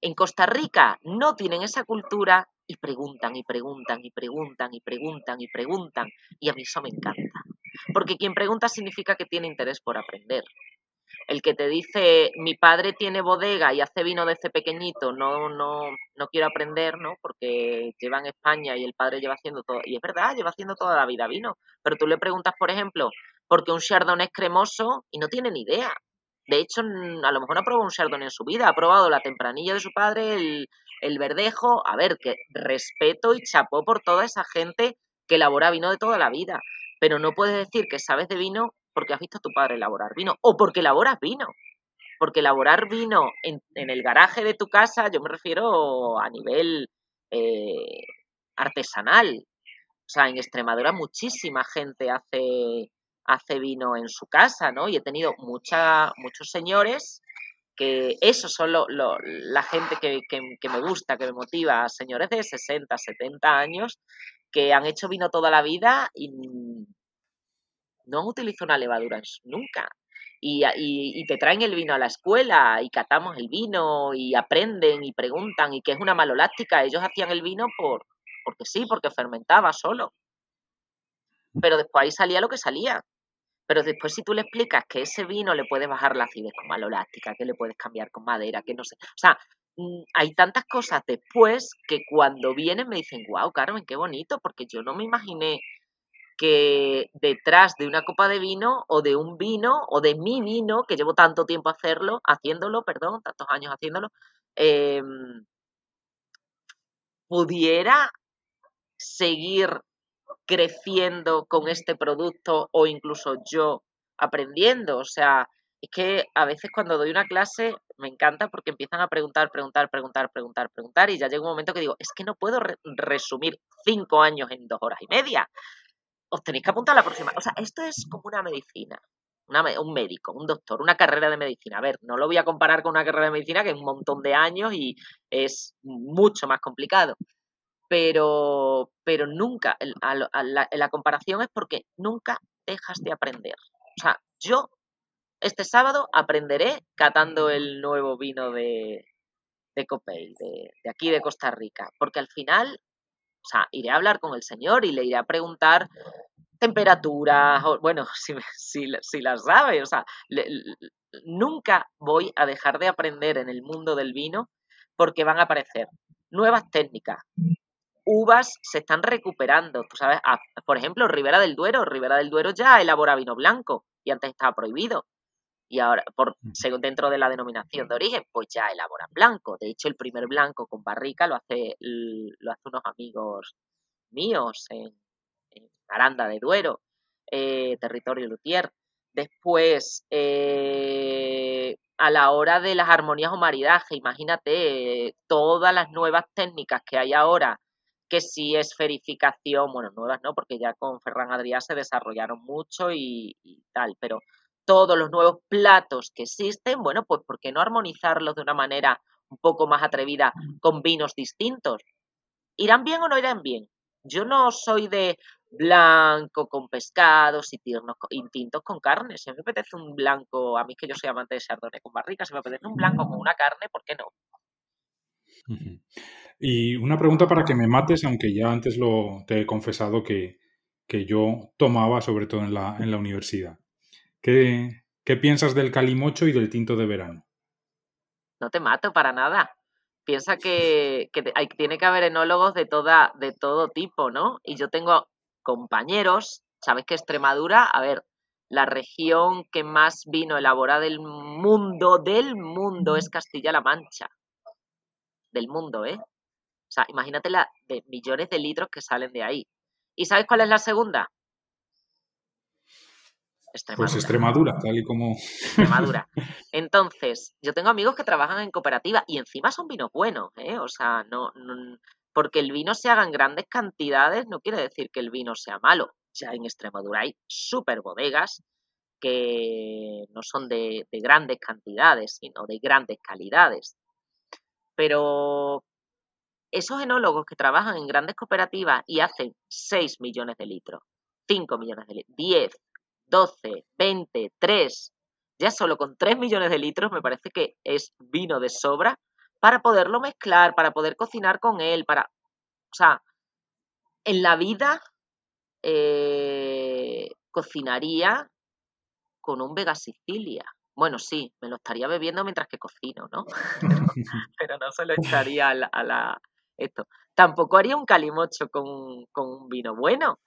En Costa Rica no tienen esa cultura y preguntan y preguntan y preguntan y preguntan y preguntan. Y a mí eso me encanta. Porque quien pregunta significa que tiene interés por aprender. El que te dice, mi padre tiene bodega y hace vino desde pequeñito, no, no, no quiero aprender, ¿no? Porque lleva en España y el padre lleva haciendo todo, y es verdad, lleva haciendo toda la vida vino, pero tú le preguntas, por ejemplo, por qué un Chardonnay es cremoso y no tiene ni idea. De hecho, a lo mejor no ha probado un Chardonnay en su vida, ha probado la tempranilla de su padre, el, el verdejo. A ver, que respeto y chapó por toda esa gente que elabora vino de toda la vida. Pero no puedes decir que sabes de vino porque has visto a tu padre elaborar vino o porque elaboras vino. Porque elaborar vino en, el garaje de tu casa, yo me refiero a nivel eh, artesanal. O sea, en Extremadura muchísima gente hace, hace vino en su casa, ¿no? Y he tenido mucha, muchos señores que eso son la gente que, que, me gusta, que me motiva, señores de 60, 70 años que han hecho vino toda la vida y no han utilizado una levadura nunca. Y, y, te traen el vino a la escuela y catamos el vino y aprenden y preguntan y que es una maloláctica. Ellos hacían el vino por, porque sí, porque fermentaba solo. Pero después ahí salía lo que salía. Pero después si tú le explicas que ese vino le puedes bajar la acidez con malolástica, que le puedes cambiar con madera, que no sé. O sea, mm, hay tantas cosas después que cuando vienen me dicen, wow, Carmen, qué bonito, porque yo no me imaginé que detrás de una copa de vino o de un vino o de mi vino, que llevo tanto tiempo hacerlo, haciéndolo, perdón, tantos años haciéndolo, em, pudiera seguir creciendo con este producto o incluso yo aprendiendo. O sea, es que a veces cuando doy una clase me encanta porque empiezan a preguntar, preguntar, preguntar, preguntar, preguntar y ya llega un momento que digo, es que no puedo resumir cinco años en dos horas y media. Os tenéis que apuntar a la próxima. O sea, esto es como una medicina. un médico, un doctor, una carrera de medicina. A ver, no lo voy a comparar con una carrera de medicina que es un montón de años y es mucho más complicado pero, pero nunca, la, comparación es porque nunca dejas de aprender. O sea, yo este sábado aprenderé catando el nuevo vino de, de de, aquí de Costa Rica, porque al final, o sea, iré a hablar con el señor y le iré a preguntar temperaturas, bueno, si, si, si, las sabe, o sea, nunca voy a dejar de aprender en el mundo del vino porque van a aparecer nuevas técnicas, uvas se están recuperando. Tú sabes, ah, por ejemplo, Ribera del Duero. Ribera del Duero ya elabora vino blanco y antes estaba prohibido. Y ahora, por, según dentro de la denominación de origen, pues ya elaboran blanco. De hecho, el primer blanco con barrica lo hace, lo hace unos amigos míos en, Aranda de Duero, eh, territorio Lutier. Después, eh, a la hora de las armonías o maridaje, imagínate todas las nuevas técnicas que hay ahora que si es verificación, bueno, nuevas no, porque ya con Ferran Adrià se desarrollaron mucho y, tal, pero todos los nuevos platos que existen, bueno, pues ¿por qué no armonizarlos de una manera un poco más atrevida con vinos distintos? ¿Irán bien o no irán bien? Yo no soy de blanco con pescados y, tintos con carne. Si me apetece un blanco, a mí que yo soy amante de Chardonnay con barrica, si me apetece un blanco con una carne, ¿por qué no? Y una pregunta para que me mates, aunque ya antes lo te he confesado que, yo tomaba, sobre todo en la, en la universidad. ¿Qué, piensas del calimocho y del tinto de verano? No te mato para nada. Piensa que, hay, tiene que haber enólogos de, toda, de todo tipo, ¿no? Y yo tengo compañeros, sabes que Extremadura, a ver, la región que más vino elaborada del mundo, del mundo, es Castilla-La Mancha. Del mundo, ¿eh? O sea, imagínate la de millones de litros que salen de ahí. ¿Y sabes cuál es la segunda? Pues Extremadura, tal y como. Extremadura. Entonces, yo tengo amigos que trabajan en cooperativa y encima son vinos buenos, ¿eh? O sea, no, porque el vino se haga en grandes cantidades no quiere decir que el vino sea malo. Ya en Extremadura hay súper bodegas que no son de, de grandes cantidades, sino de grandes calidades. Pero esos enólogos que trabajan en grandes cooperativas y hacen 6 millones de litros, 5 millones de litros, 10, 12, 20, 3, ya solo con 3 millones de litros me parece que es vino de sobra para poderlo mezclar, para poder cocinar con él, para... O sea, en la vida eh, cocinaría con un Vega Sicilia, Bueno, sí, me lo estaría bebiendo mientras que cocino, ¿no? pero, no se lo echaría a la, esto. Tampoco haría un calimocho con, con un vino bueno,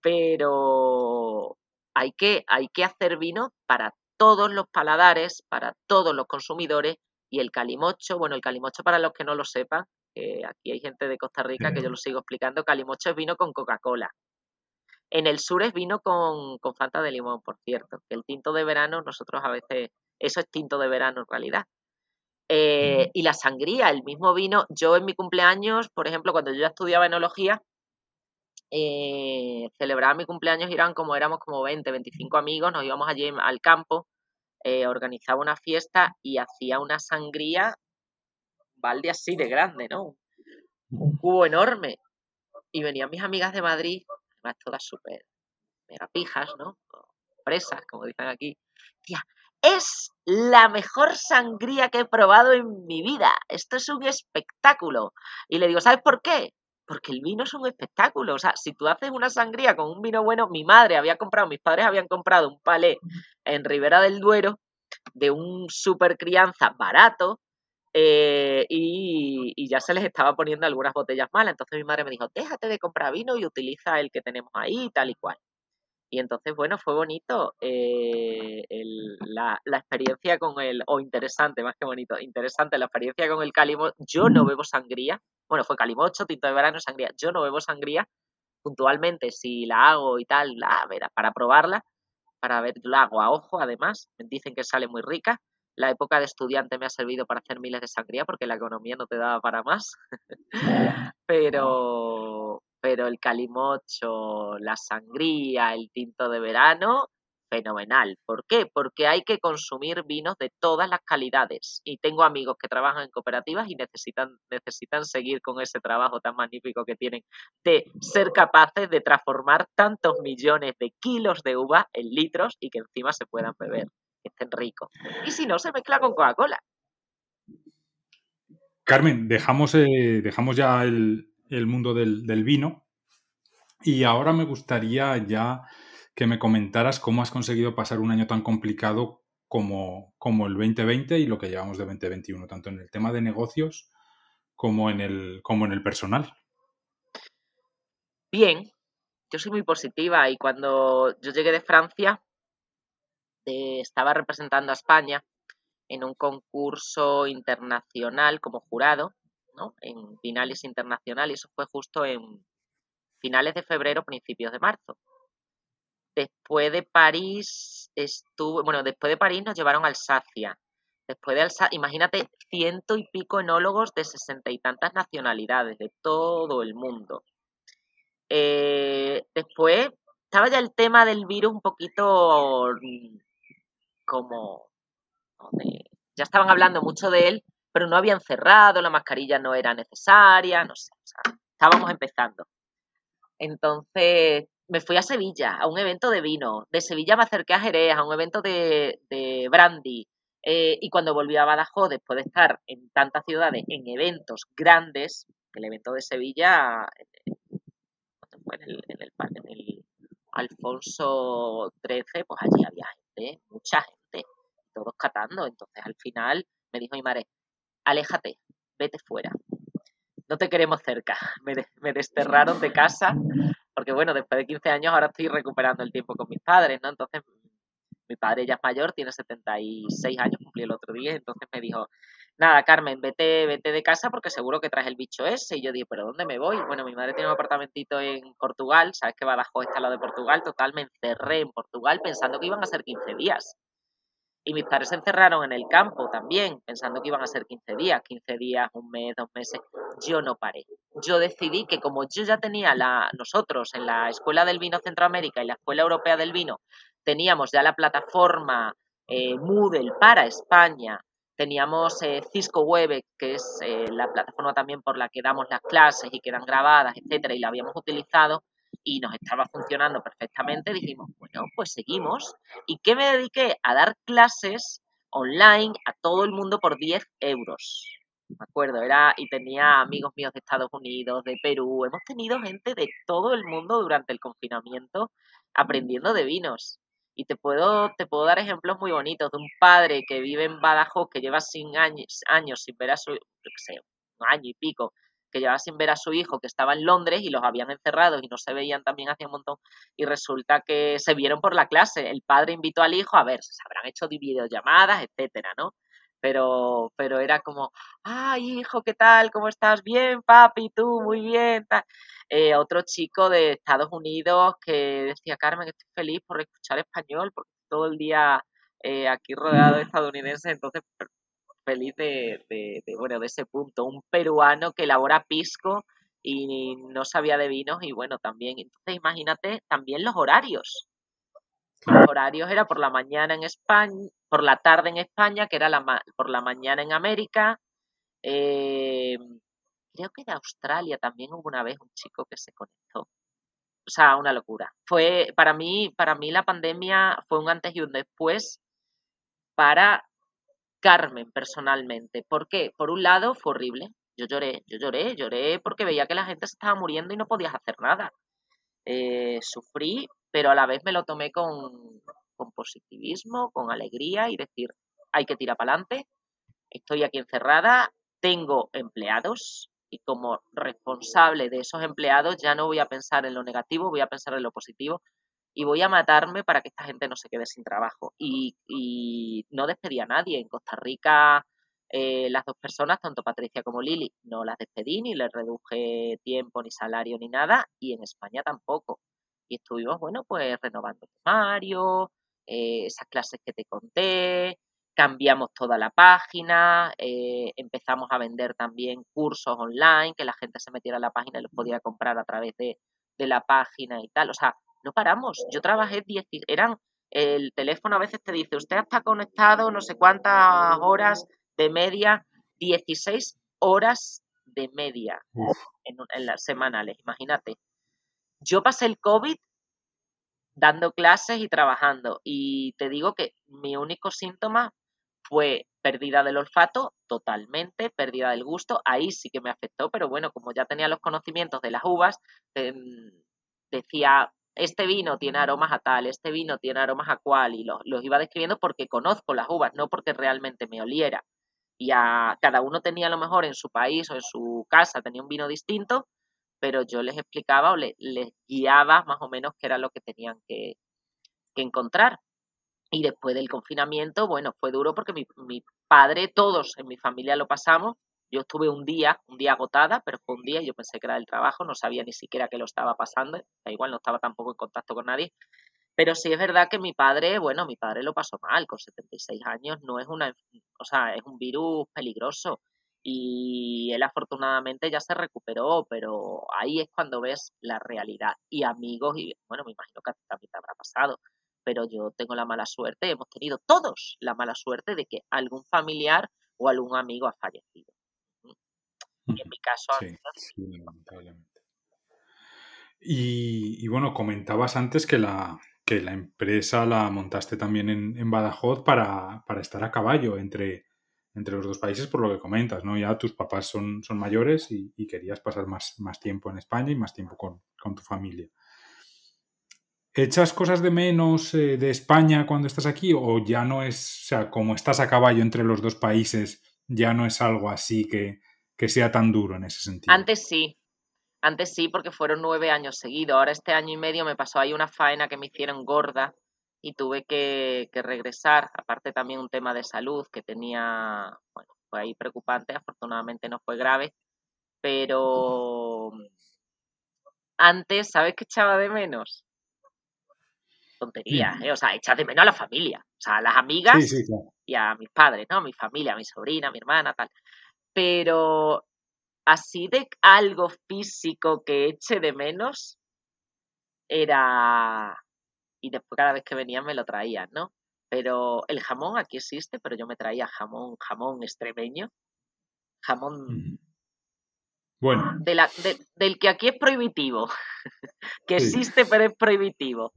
pero hay que, hay que hacer vino para todos los paladares, para todos los consumidores y el calimocho, bueno, el calimocho para los que no lo sepan, aquí hay gente de Costa Rica que yo lo sigo explicando, calimocho es vino con Coca-Cola. En el sur es vino con, con Fanta de limón, por cierto. El tinto de verano, nosotros a veces, eso es tinto de verano en realidad. Eh, y la sangría, el mismo vino. Yo en mi cumpleaños, por ejemplo, cuando yo estudiaba enología, eh, celebraba mi cumpleaños y eran como éramos como 20, 25 amigos, nos íbamos allí al campo, eh, organizaba una fiesta y hacía una sangría, balde así de grande, ¿no? Un cubo enorme. Y venían mis amigas de Madrid todas súper mega pijas, ¿no? Presas, como dicen aquí. Tía, es la mejor sangría que he probado en mi vida. Esto es un espectáculo. Y le digo, ¿sabes por qué? Porque el vino es un espectáculo. O sea, si tú haces una sangría con un vino bueno, mi madre había comprado, mis padres habían comprado un palé en Ribera del Duero de un super crianza barato eh, y, ya se les estaba poniendo algunas botellas malas. Entonces mi madre me dijo, déjate de comprar vino y utiliza el que tenemos ahí, tal y cual. Y entonces, bueno, fue bonito eh, la, experiencia con el, o interesante, más que bonito, interesante la experiencia con el calimo. Yo no bebo sangría, bueno, fue calimocho, tinto de verano, sangría. Yo no bebo sangría puntualmente, si la hago y tal, la, para probarla, para ver, la hago a ojo, además, me dicen que sale muy rica la época de estudiante me ha servido para hacer miles de sangría porque la economía no te daba para más. pero, pero el calimocho, la sangría, el tinto de verano, fenomenal. ¿Por qué? Porque hay que consumir vinos de todas las calidades. Y tengo amigos que trabajan en cooperativas y necesitan, necesitan seguir con ese trabajo tan magnífico que tienen de ser capaces de transformar tantos millones de kilos de uva en litros y que encima se puedan beber estén ricos. Y si no, se mezcla con Coca-Cola. Carmen, dejamos, eh, dejamos ya el, mundo del, vino y ahora me gustaría ya que me comentaras cómo has conseguido pasar un año tan complicado como, como el 2020 y lo que llevamos de 2021, tanto en el tema de negocios como en el, como en el personal. Bien, yo soy muy positiva y cuando yo llegué de Francia, estaba representando a España en un concurso internacional como jurado, ¿no? en finales internacionales, eso fue justo en finales de febrero, principios de marzo. Después de París estuve, bueno, después de París nos llevaron a Alsacia. Después de Alsacia, imagínate, ciento y pico enólogos de sesenta y tantas nacionalidades de todo el mundo. Eh, después estaba ya el tema del virus un poquito como... ya estaban hablando mucho de él, pero no habían cerrado, la mascarilla no era necesaria, no sé, estábamos empezando. Entonces me fui a Sevilla, a un evento de vino. De Sevilla me acerqué a Jerez, a un evento de, brandy. Eh, y cuando volví a Badajoz, después de estar en tantas ciudades, en eventos grandes, el evento de Sevilla, en el, en el, en el Alfonso XIII, pues allí había gente, mucha gente todos catando. Entonces al final me dijo mi madre, aléjate, vete fuera. No te queremos cerca. Me, desterraron de casa porque bueno, después de 15 años ahora estoy recuperando el tiempo con mis padres, ¿no? Entonces mi padre ya es mayor, tiene 76 años, cumplió el otro día, entonces me dijo, nada, Carmen, vete, vete de casa porque seguro que traes el bicho ese. Y yo dije, ¿pero dónde me voy? Bueno, mi madre tiene un apartamentito en Portugal, sabes que Badajoz está al lado de Portugal, total, me encerré en Portugal pensando que iban a ser 15 días. Y mis padres se encerraron en el campo también, pensando que iban a ser 15 días, 15 días, un mes, dos meses. Yo no paré. Yo decidí que como yo ya tenía la, nosotros en la Escuela del Vino Centroamérica y la Escuela Europea del Vino, teníamos ya la plataforma eh, Moodle para España, teníamos eh, Cisco Webex, que es eh, la plataforma también por la que damos las clases y quedan grabadas, etcétera, y la habíamos utilizado, y nos estaba funcionando perfectamente, dijimos, bueno, pues seguimos. ¿Y qué me dediqué? A dar clases online a todo el mundo por 10 euros. Me acuerdo, era, y tenía amigos míos de Estados Unidos, de Perú, hemos tenido gente de todo el mundo durante el confinamiento aprendiendo de vinos. Y te puedo, te puedo dar ejemplos muy bonitos de un padre que vive en Badajoz, que lleva sin años, años sin ver a su, yo sé, un año y pico, que llevaba sin ver a su hijo, que estaba en Londres y los habían encerrado y no se veían también hacía un montón. Y resulta que se vieron por la clase. El padre invitó al hijo a ver, se habrán hecho videollamadas, etcétera, ¿no? Pero, pero era como, ay, hijo, ¿qué tal? ¿Cómo estás? Bien, papi, tú, muy bien. Eh, otro chico de Estados Unidos que decía, Carmen, que estoy feliz por escuchar español, porque todo el día eh, aquí rodeado de estadounidenses, entonces feliz de, bueno, de ese punto. Un peruano que elabora pisco y no sabía de vinos y bueno, también. Entonces imagínate también los horarios. Los horarios era por la mañana en España, por la tarde en España, que era la por la mañana en América. Eh, creo que de Australia también hubo una vez un chico que se conectó. O sea, una locura. Fue, para mí, para mí la pandemia fue un antes y un después para Carmen personalmente. ¿Por qué? Por un lado, fue horrible. Yo lloré, yo lloré, lloré porque veía que la gente se estaba muriendo y no podías hacer nada. Eh, sufrí, pero a la vez me lo tomé con, con positivismo, con alegría y decir, hay que tirar para adelante, estoy aquí encerrada, tengo empleados, y como responsable de esos empleados ya no voy a pensar en lo negativo, voy a pensar en lo positivo y voy a matarme para que esta gente no se quede sin trabajo. Y, no despedí a nadie. En Costa Rica eh, las dos personas, tanto Patricia como Lili, no las despedí ni les reduje tiempo, ni salario, ni nada. Y en España tampoco. Y estuvimos, bueno, pues renovando el temario, eh, esas clases que te conté, cambiamos toda la página, eh, empezamos a vender también cursos online, que la gente se metiera en la página y los podía comprar a través de, la página y tal. O sea, no paramos. Yo trabajé 10, eran, el teléfono a veces te dice, usted está conectado no sé cuántas horas de media, 16 horas de media en, en las semanales, imagínate. Yo pasé el COVID dando clases y trabajando y te digo que mi único síntoma fue pérdida del olfato totalmente, pérdida del gusto, ahí sí que me afectó, pero bueno, como ya tenía los conocimientos de las uvas, em, decía, este vino tiene aromas a tal, este vino tiene aromas a cual, y los, iba describiendo porque conozco las uvas, no porque realmente me oliera. Y a cada uno tenía a lo mejor en su país o en su casa, tenía un vino distinto, pero yo les explicaba o les, guiaba más o menos qué era lo que tenían que encontrar. Y después del confinamiento, bueno, fue duro porque mi, mi, padre, todos en mi familia lo pasamos. Yo estuve un día, un día agotada, pero fue un día, yo pensé que era del trabajo, no sabía ni siquiera que lo estaba pasando, da igual, no estaba tampoco en contacto con nadie. Pero sí es verdad que mi padre, bueno, mi padre lo pasó mal, con 76 años, no es una, o sea, es un virus peligroso y él afortunadamente ya se recuperó, pero ahí es cuando ves la realidad. Y amigos, y bueno, me imagino que también te habrá pasado, pero yo tengo la mala suerte, hemos tenido todos la mala suerte de que algún familiar o algún amigo ha fallecido. Y en mi caso... Sí, lamentablemente. Y, bueno, comentabas antes que la, que la empresa la montaste también en, Badajoz para, estar a caballo entre, entre los dos países, por lo que comentas, ¿no? Ya tus papás son, son mayores y, querías pasar más, más, tiempo en España y más tiempo con, con tu familia. ¿Echas cosas de menos eh, de España cuando estás aquí o ya no es, o sea, como estás a caballo entre los dos países, ya no es algo así que, sea tan duro en ese sentido? Antes sí, antes sí, porque fueron nueve años seguidos. Ahora este año y medio me pasó ahí una faena que me hicieron gorda y tuve que, que regresar. Aparte también un tema de salud que tenía, bueno, fue ahí preocupante. Afortunadamente no fue grave, pero antes, ¿sabes qué echaba de menos? tonterías, ¿eh? o sea, echas de menos a la familia, o sea, a las amigas y a mis padres, ¿no? Mi familia, mi sobrina, mi hermana, tal. Pero así de algo físico que eche de menos era... Y después cada vez que venían me lo traían, ¿no? Pero el jamón aquí existe, pero yo me traía jamón, jamón extremeño, jamón... Bueno. De la, del que aquí es prohibitivo, que existe pero es prohibitivo.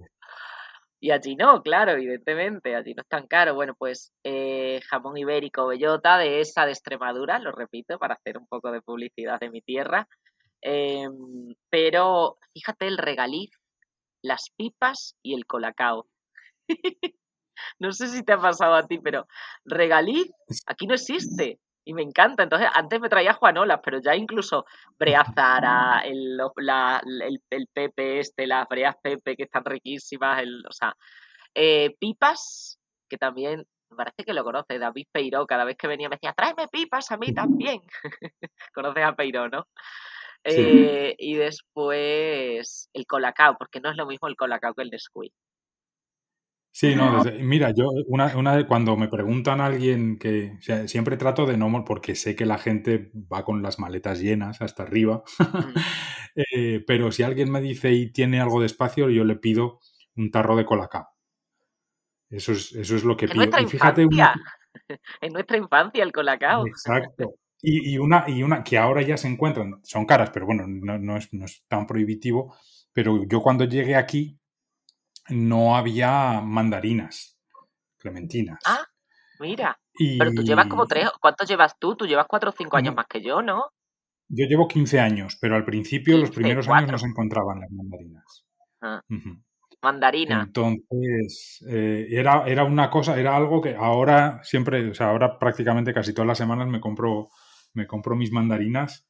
Y allí no, claro, evidentemente, allí no es tan caro. Bueno, pues eh, jamón ibérico bellota de esa de Extremadura, lo repito, para hacer un poco de publicidad de mi tierra. Em, pero fíjate el regaliz, las pipas y el colacao. no sé si te ha pasado a ti, pero regaliz aquí no existe. Y me encanta. Entonces, antes me traía Juanolas, pero ya incluso Breazara, el, el, el, Pepe este, las Breas Pepe, que están riquísimas, el, o sea, eh, pipas, que también me parece que lo conoce, David Peiró, cada vez que venía me decía, tráeme pipas a mí también. Conoces a Peiró, ¿no? Eh, y después el colacao, porque no es lo mismo el colacao que el Nesquik. Sí, no, mira, yo una, una cuando me preguntan a alguien que siempre trato de no, porque sé que la gente va con las maletas llenas hasta arriba, mm. eh, pero si alguien me dice y tiene algo de espacio, yo le pido un tarro de colacao. Eso es, eso es lo que pido. y fíjate, en nuestra infancia el colacao. Exacto. Y, una, y una que ahora ya se encuentran, son caras, pero bueno, no, es, no es tan prohibitivo. Pero yo cuando llegué aquí no había mandarinas, clementinas. Ah, mira. Pero tú llevas como tres, ¿cuántos llevas tú? Tú llevas cuatro o cinco años más que yo, ¿no? Yo llevo 15 años, pero al principio, los primeros años no se encontraban las mandarinas. Ah mandarina. Entonces, eh, era, era una cosa, era algo que ahora siempre, o sea, ahora prácticamente casi todas las semanas me compro, me compro mis mandarinas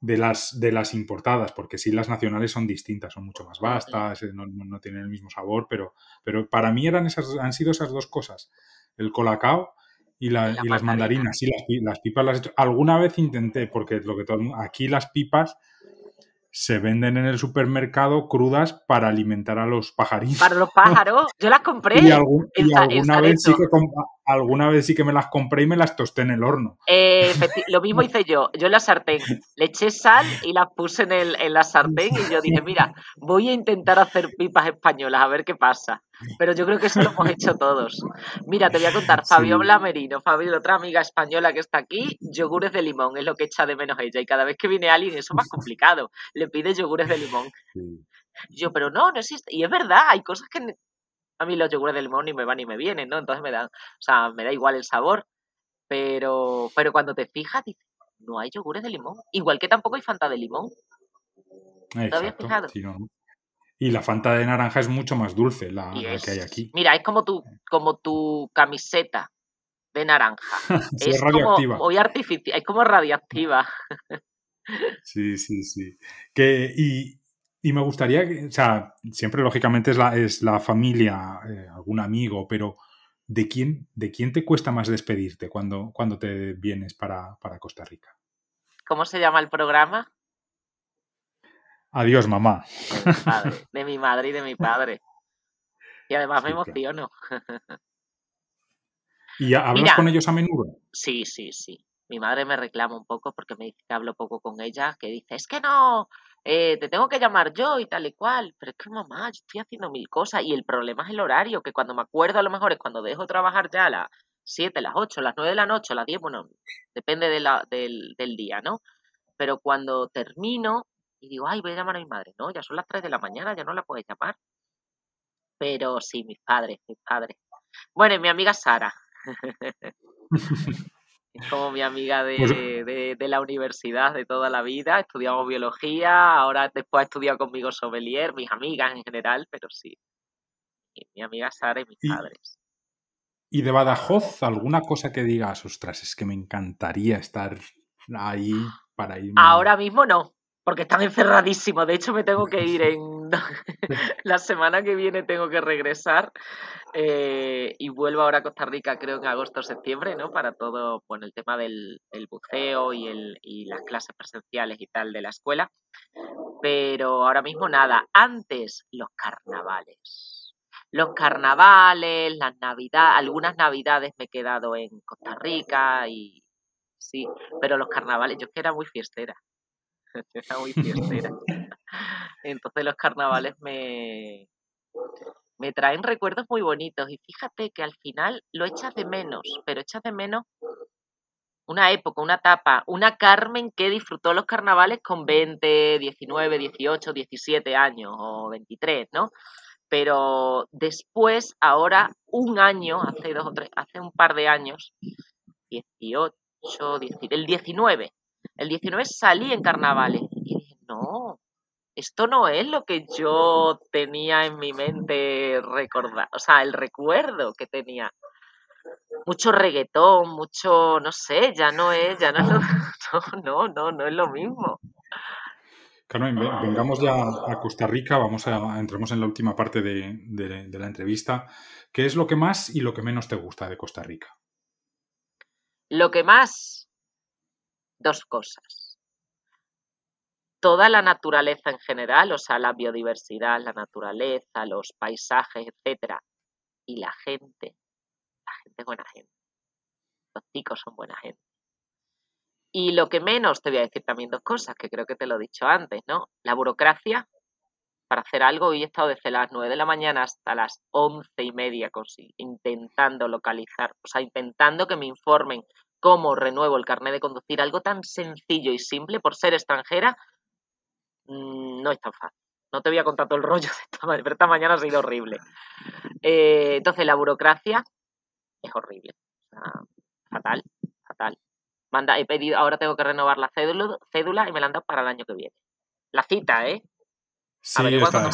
de las, de las importadas, porque sí las nacionales son distintas, son mucho más vastas, eh, no, tienen el mismo sabor, pero, pero para mí eran esas, han sido esas dos cosas, el colacao y, y, las mandarinas. Sí, las, las, pipas las he hecho. Alguna vez intenté, porque lo que todo aquí las pipas se venden en el supermercado crudas para alimentar a los pajaritos. Para los pájaros, yo las compré. Y, alguna, vez sí que, alguna vez sí que me las compré y me las tosté en el horno. Eh, lo mismo hice yo, yo en la sartén. Le eché sal y las puse en, el, en la sartén y yo dije, mira, voy a intentar hacer pipas españolas, a ver qué pasa. Pero yo creo que eso lo hemos hecho todos. Mira, te voy a contar, Fabio Blamerino, Fabio, otra amiga española que está aquí, yogures de limón, es lo que echa de menos ella. Y cada vez que viene alguien, eso es más complicado, le pide yogures de limón. Yo, pero no, no existe. Y es verdad, hay cosas que a mí los yogures de limón ni me van ni me vienen, ¿no? Entonces me dan, o sea, me da igual el sabor. Pero, pero cuando te fijas, dices, no hay yogures de limón. Igual que tampoco hay Fanta de limón. ¿Te habías fijado? Y la Fanta de naranja es mucho más dulce, la, que hay aquí. Mira, es como tu, como tu camiseta de naranja. es, radioactiva. muy artificial, es como radiactiva. sí, sí, sí. Que, y, y me gustaría, que, o sea, siempre lógicamente es la, es la familia, eh, algún amigo, pero ¿de quién, ¿de quién te cuesta más despedirte cuando, cuando te vienes para, para Costa Rica? ¿Cómo se llama el programa? Adiós, mamá. De mi, madre y de mi padre. Y además me emociono. ¿Y hablas con ellos a menudo? Sí, sí, sí. Mi madre me reclama un poco porque me dice que hablo poco con ella, que dice, es que no, eh, te tengo que llamar yo y tal y cual, pero es que mamá, yo estoy haciendo mil cosas y el problema es el horario, que cuando me acuerdo a lo mejor es cuando dejo trabajar ya a las 7, las 8, las 9 de la noche, las 10, bueno, depende de la, del, día, ¿no? Pero cuando termino, y digo, ay, voy a llamar a mi madre. No, ya son las 3 de la mañana, ya no la puedes llamar. Pero sí, mis padres, mis padres. Bueno, y mi amiga Sara. es como mi amiga pues de, de, la universidad de toda la vida. Estudiamos biología, ahora después ha estudiado conmigo sommelier, mis amigas en general, pero sí. mi amiga Sara y mis padres. ¿Y de Badajoz alguna cosa que digas, ostras, es que me encantaría estar ahí para ir? Ahora mismo no, porque están encerradísimos. De hecho, me tengo que ir en la semana que viene, tengo que regresar eh, y vuelvo ahora a Costa Rica, creo en agosto o septiembre, ¿no? Para todo, bueno, el tema del, buceo y, el, y las clases presenciales y tal de la escuela. Pero ahora mismo nada. Antes, los carnavales. Los carnavales, las navidades, algunas navidades me he quedado en Costa Rica y sí, pero los carnavales, yo es que era muy fiestera. era muy fiestera. Entonces los carnavales me, me traen recuerdos muy bonitos y fíjate que al final lo echas de menos, pero echas de menos una época, una etapa, una Carmen que disfrutó los carnavales con 20, 19, 18, 17 años o 23, ¿no? Pero después, ahora, un año, hace dos o tres, hace un par de años, 18, 19, el 19, el 19 salí en carnavales y dije, no, esto no es lo que yo tenía en mi mente recordar, o sea, el recuerdo que tenía. Mucho reggaetón, mucho, no sé, ya no es, ya no es lo, no, no, no, es lo mismo. Carmen, vengamos ya a Costa Rica, vamos a, entremos en la última parte de la entrevista. ¿Qué es lo que más y lo que menos te gusta de Costa Rica? Lo que más, dos cosas. Toda la naturaleza en general, o sea, la biodiversidad, la naturaleza, los paisajes, etcétera, y la gente. La gente es buena gente. Los chicos son buena gente. Y lo que menos, te voy a decir también dos cosas, que creo que te lo he dicho antes, ¿no? La burocracia para hacer algo y he estado desde las 9 de la mañana hasta las once y media intentando localizar, o sea, intentando que me informen cómo renuevo el carnet de conducir, algo tan sencillo y simple por ser extranjera, mm, no es tan fácil. No te voy a contar todo el rollo de esta mañana, pero esta mañana ha sido horrible. Eh, entonces, la burocracia es horrible. fatal, fatal. Manda, he pedido, ahora tengo que renovar la cédula, cédula y me la han dado para el año que viene. La cita, ¿eh? Sí, está,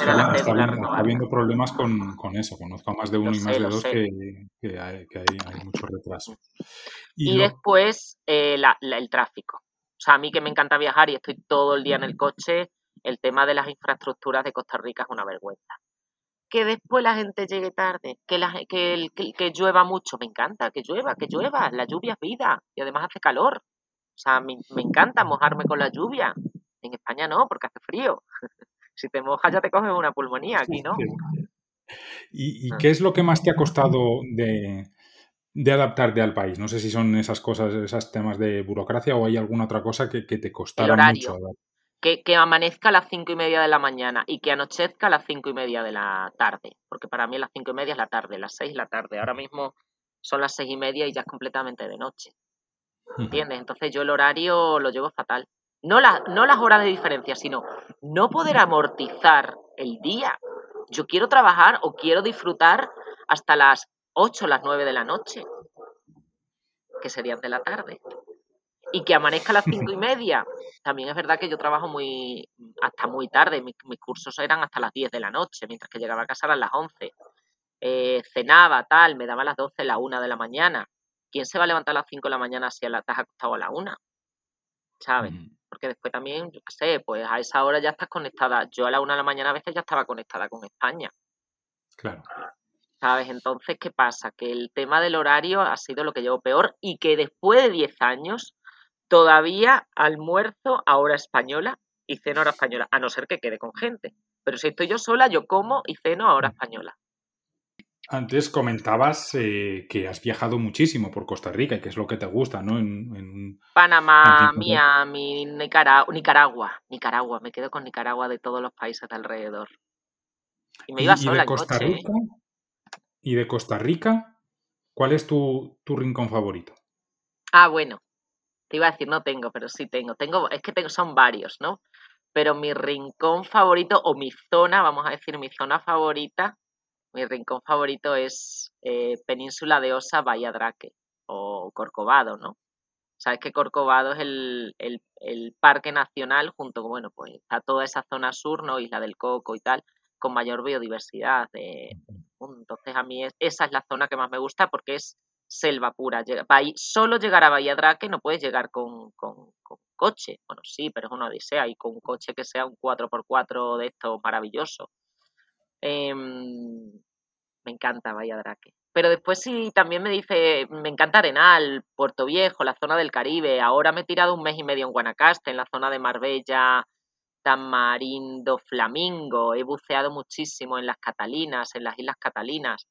habiendo problemas con, eso. Conozco a más de uno y más de dos que, hay, mucho retraso. Y, después eh, el tráfico. O sea, a mí que me encanta viajar y estoy todo el día en el coche, el tema de las infraestructuras de Costa Rica es una vergüenza. Que después la gente llegue tarde, que, la, que, que, llueva mucho, me encanta, que llueva, que llueva, la lluvia es vida y además hace calor. O sea, me, me encanta mojarme con la lluvia. En España no, porque hace frío. Si te mojas ya te coges una pulmonía aquí, ¿no? ¿Y, ah. qué es lo que más te ha costado de, adaptarte al país? No sé si son esas cosas, esos temas de burocracia o hay alguna otra cosa que, te costara mucho. Que, que, amanezca a las cinco y media de la mañana y que anochezca a las cinco y media de la tarde. Porque para mí las cinco y media es la tarde, las seis la tarde. Ahora mismo son las seis y media y ya es completamente de noche. ¿Entiendes? Entonces yo el horario lo llevo fatal. No, no las horas de diferencia, sino no poder amortizar el día. Yo quiero trabajar o quiero disfrutar hasta las 8 o las 9 de la noche, que serían de la tarde. Y que amanezca a las cinco y media. También es verdad que yo trabajo muy hasta muy tarde. Mis, cursos eran hasta las 10 de la noche, mientras que llegaba a casa a las 11. Eh, cenaba, tal, me daba a las 12, la 1 de la mañana. ¿Quién se va a levantar a las 5 de la mañana si a la, te has acostado a la 1? ¿Sabes? porque después también, yo qué sé, pues a esa hora ya estás conectada. Yo a la una de la mañana a veces ya estaba conectada con España. Claro. ¿Sabes? Entonces, ¿qué pasa? Que el tema del horario ha sido lo que llevo peor y que después de 10 años todavía almuerzo a hora española y ceno a hora española, a no ser que quede con gente. Pero si estoy yo sola, yo como y ceno a hora española. Antes comentabas eh, que has viajado muchísimo por Costa Rica y que es lo que te gusta, ¿no? En, Panamá, Miami, Nicaragua, Nicaragua, Nicaragua, me quedo con Nicaragua de todos los países de alrededor. Y me iba sola de Costa ¿eh? Rica, ¿Y de Costa Rica, cuál es tu, tu, rincón favorito? Ah, bueno, te iba a decir, no tengo, pero sí tengo. tengo es que tengo, son varios, ¿no? Pero mi rincón favorito o mi zona, vamos a decir, mi zona favorita mi rincón favorito es eh, Península de Osa, Bahía Draque o Corcovado, ¿no? Sabes que Corcovado es el, parque nacional junto con, bueno, pues está toda esa zona sur, ¿no? Isla del Coco y tal, con mayor biodiversidad Entonces a mí esa es la zona que más me gusta porque es selva pura. solo llegar a Bahía Draque no puedes llegar con, con, coche. Bueno, sí, pero es una odisea y con un coche que sea un 4x4 de esto maravilloso. Em, me encanta Bahía Draque. Pero después sí, también me dice, me encanta Arenal, Puerto Viejo, la zona del Caribe. Ahora me he tirado un mes y medio en Guanacaste, en la zona de Marbella, Tamarindo, Flamingo. He buceado muchísimo en las Catalinas, en las Islas Catalinas.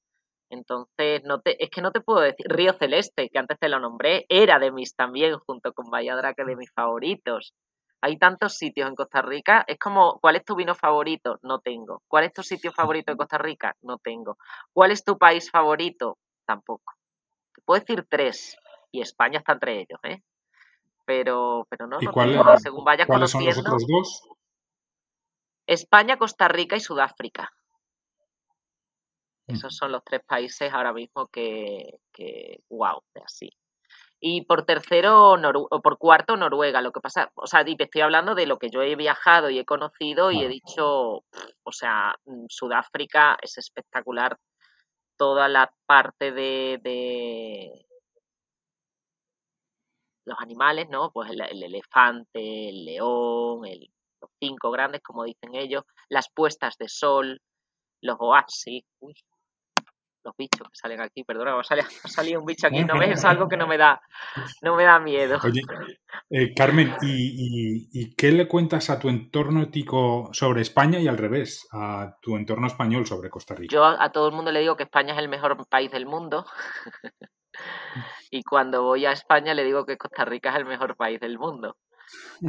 Entonces, no te, es que no te puedo decir. Río Celeste, que antes te lo nombré, era de mis también, junto con Bahía Draque, de mis favoritos. Hay tantos sitios en Costa Rica, es como, ¿cuál es tu vino favorito? No tengo. ¿Cuál es tu sitio favorito en Costa Rica? No tengo. ¿Cuál es tu país favorito? Tampoco. Te puedo decir tres, y España está entre ellos, ¿eh? Pero, pero no, ¿Y no cuál, según vayas ¿cuáles son los otros dos? España, Costa Rica y Sudáfrica. Esos son los tres países ahora mismo que, que wow, así. Y por tercero o por cuarto Noruega. Lo que pasa, o sea, y te estoy hablando de lo que yo he viajado y he conocido y he dicho, o sea, mm, Sudáfrica es espectacular. Toda la parte de, de los animales, ¿no? Pues el, elefante, el león, el, los cinco grandes, como dicen ellos, las puestas de sol, los oasis, uy, los bichos que salen aquí, perdona, ha salido, un bicho aquí, no ves, es algo que no me da, no me da miedo. Oye, eh, Carmen, ¿y, qué le cuentas a tu entorno ético sobre España y al revés, a tu entorno español sobre Costa Rica? Yo a, todo el mundo le digo que España es el mejor país del mundo. y cuando voy a España le digo que Costa Rica es el mejor país del mundo.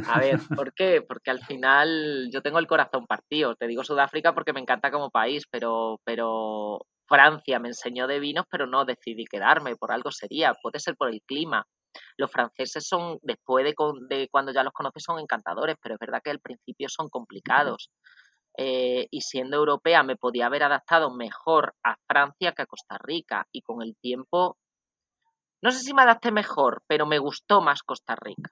A ver, ¿por qué? Porque al final yo tengo el corazón partido. Te digo Sudáfrica porque me encanta como país, pero, pero Francia me enseñó de vinos, pero no decidí quedarme, por algo sería, puede ser por el clima. Los franceses son, después de, cuando ya los conoces, son encantadores, pero es verdad que al principio son complicados. Eh, y siendo europea me podía haber adaptado mejor a Francia que a Costa Rica. Y con el tiempo, no sé si me adapté mejor, pero me gustó más Costa Rica.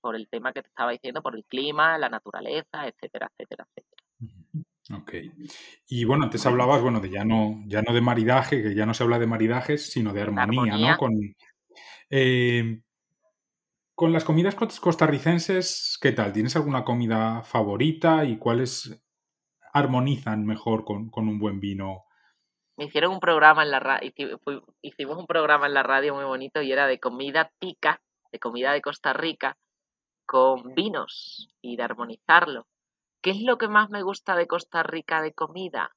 Por el tema que te estaba diciendo, por el clima, la naturaleza, etcétera, etcétera, etcétera. Ok. Y bueno, antes hablabas, bueno, de ya no, ya no de maridaje, que ya no se habla de maridajes, sino de armonía, ¿no? Con, eh, con las comidas costarricenses, ¿qué tal? ¿Tienes alguna comida favorita y cuáles armonizan mejor con, un buen vino? Me hicieron un programa en la radio, hicimos un programa en la radio muy bonito y era de comida tica, de comida de Costa Rica, con vinos y de armonizarlo. ¿Qué es lo que más me gusta de Costa Rica de comida?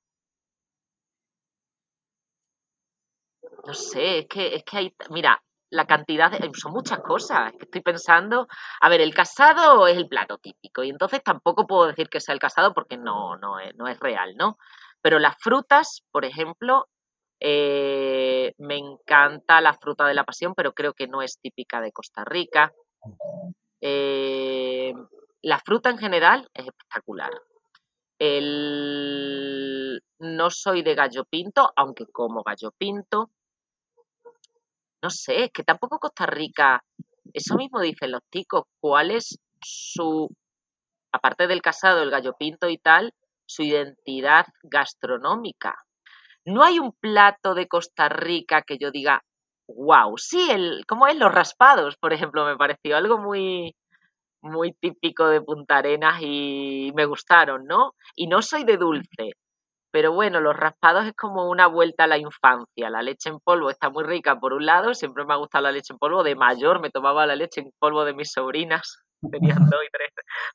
No sé, es que, es que hay, mira, la cantidad de, son muchas cosas. Estoy pensando, a ver, el casado es el plato típico y entonces tampoco puedo decir que sea el casado porque no, no, es, no es real, ¿no? Pero las frutas, por ejemplo, eh, me encanta la fruta de la pasión, pero creo que no es típica de Costa Rica. Eh, la fruta en general es espectacular. El... No soy de gallo pinto, aunque como gallo pinto. No sé, es que tampoco Costa Rica, eso mismo dicen los ticos, cuál es su, aparte del casado, el gallo pinto y tal, su identidad gastronómica. No hay un plato de Costa Rica que yo diga, wow, sí, el, como es los raspados, por ejemplo, me pareció algo muy, muy típico de Punta Arenas y me gustaron, ¿no? Y no soy de dulce, pero bueno, los raspados es como una vuelta a la infancia. La leche en polvo está muy rica por un lado, siempre me ha gustado la leche en polvo. De mayor me tomaba la leche en polvo de mis sobrinas, tenían dos y tres,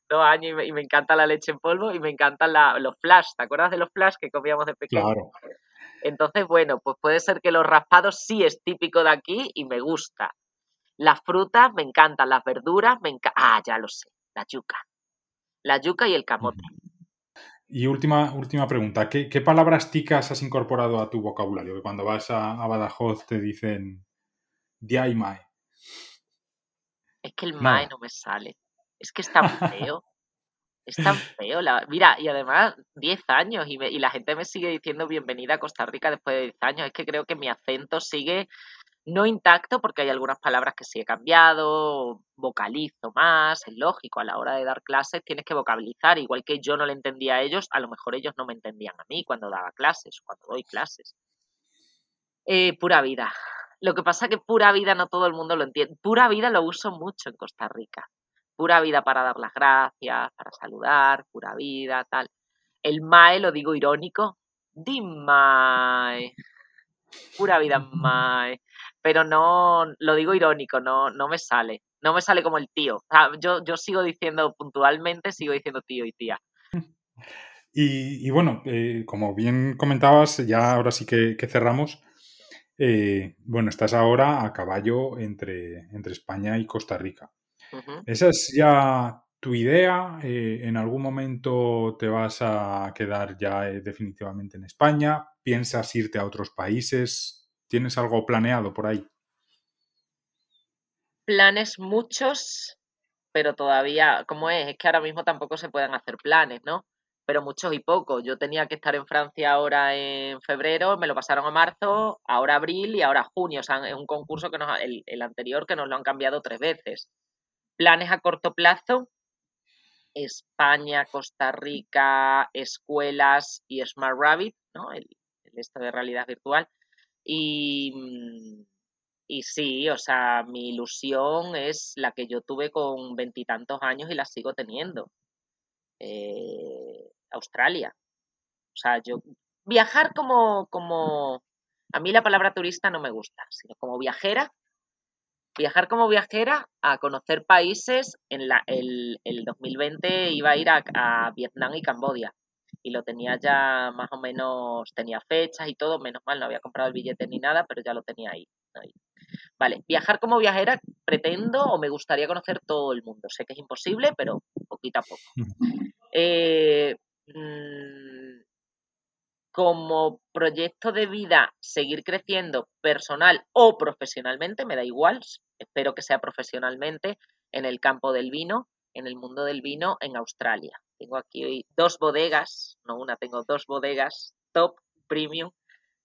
dos años y me, encanta la leche en polvo y me encantan los flash. ¿Te acuerdas de los flash que comíamos de pequeño? Claro. Entonces, bueno, pues puede ser que los raspados sí es típico de aquí y me gusta. Las frutas me encantan, las verduras me encantan. Ah, ya lo sé, la yuca. La yuca y el camote. Y última, última pregunta, ¿Qué, palabras ticas has incorporado a tu vocabulario? Que cuando vas a, Badajoz te dicen dia y mae. Es que el mae no. me sale. Es que es tan feo. es tan feo. Mira, y además 10 años y, y la gente me sigue diciendo bienvenida a Costa Rica después de 10 años. Es que creo que mi acento sigue no intacto porque hay algunas palabras que sí he cambiado, vocalizo más, es lógico, a la hora de dar clases tienes que vocalizar, igual que yo no le entendía a ellos, a lo mejor ellos no me entendían a mí cuando daba clases cuando doy clases. Eh, pura vida. Lo que pasa que pura vida no todo el mundo lo entiende. Pura vida lo uso mucho en Costa Rica. Pura vida para dar las gracias, para saludar, pura vida, tal. El mae lo digo irónico. Dimai. Pura vida mae pero no, lo digo irónico, no, no me sale, no me sale como el tío. yo, yo sigo diciendo puntualmente, sigo diciendo tío y tía. Y, bueno, eh, como bien comentabas, ya ahora sí que, cerramos. Eh, bueno, estás ahora a caballo entre, entre España y Costa Rica. ¿Esa es ya tu idea? Eh, ¿En algún momento te vas a quedar ya definitivamente en España? ¿Piensas irte a otros países? ¿Tienes algo planeado por ahí? Planes muchos, pero todavía, como es, es que ahora mismo tampoco se pueden hacer planes, ¿no? pero muchos y pocos. Yo tenía que estar en Francia ahora en febrero, me lo pasaron a marzo, ahora abril y ahora junio. O sea, es un concurso que nos, el, el anterior que nos lo han cambiado tres veces. Planes a corto plazo, España, Costa Rica, escuelas y Smart Rabbit, ¿no? El, el esto de realidad virtual. Y, mm, y sí, o sea, mi ilusión es la que yo tuve con veintitantos años y la sigo teniendo. Eh, Australia. O sea, yo viajar como, como, a mí la palabra turista no me gusta, sino como viajera, viajar como viajera a conocer países. En la, el, el 2020 iba a ir a, a, Vietnam y Cambodia y lo tenía ya más o menos, tenía fechas y todo, menos mal, no había comprado el billete ni nada, pero ya lo tenía ahí. ahí. Vale, viajar como viajera pretendo o me gustaría conocer todo el mundo. Sé que es imposible, pero poquito a poco. Eh, mmm, como proyecto de vida seguir creciendo personal o profesionalmente, me da igual, espero que sea profesionalmente en el campo del vino, en el mundo del vino en Australia. Tengo aquí dos bodegas, no una, tengo dos bodegas top, premium,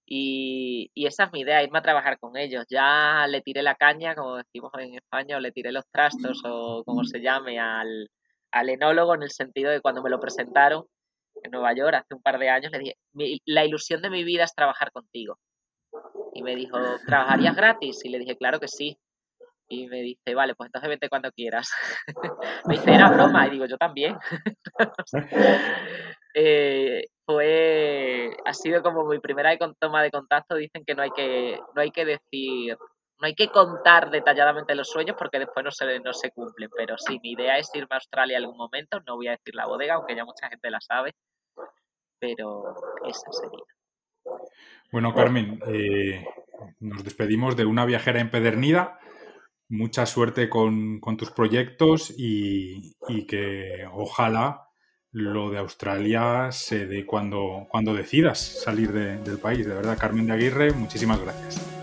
y, y, esa es mi idea, irme a trabajar con ellos. Ya le tiré la caña, como decimos en España, o le tiré los trastos o como se llame al, al enólogo en el sentido de cuando me lo presentaron, en Nueva York hace un par de años, le dije, la ilusión de mi vida es trabajar contigo. Y me dijo, ¿trabajarías gratis? Y le dije, claro que sí. Y me dice, vale, pues entonces vete cuando quieras. me dice, era broma. Y digo, yo también. eh, fue, ha sido como mi primera toma de contacto. Dicen que no hay que, no hay que decir, no hay que contar detalladamente los sueños porque después no se, no se cumplen. Pero sí, mi idea es irme a Australia algún momento. No voy a decir la bodega, aunque ya mucha gente la sabe pero esa sería. Bueno, Carmen, eh, nos despedimos de una viajera empedernida. Mucha suerte con, con tus proyectos y, y, que ojalá lo de Australia se dé cuando, cuando decidas salir de, del país. De verdad, Carmen de Aguirre, muchísimas gracias.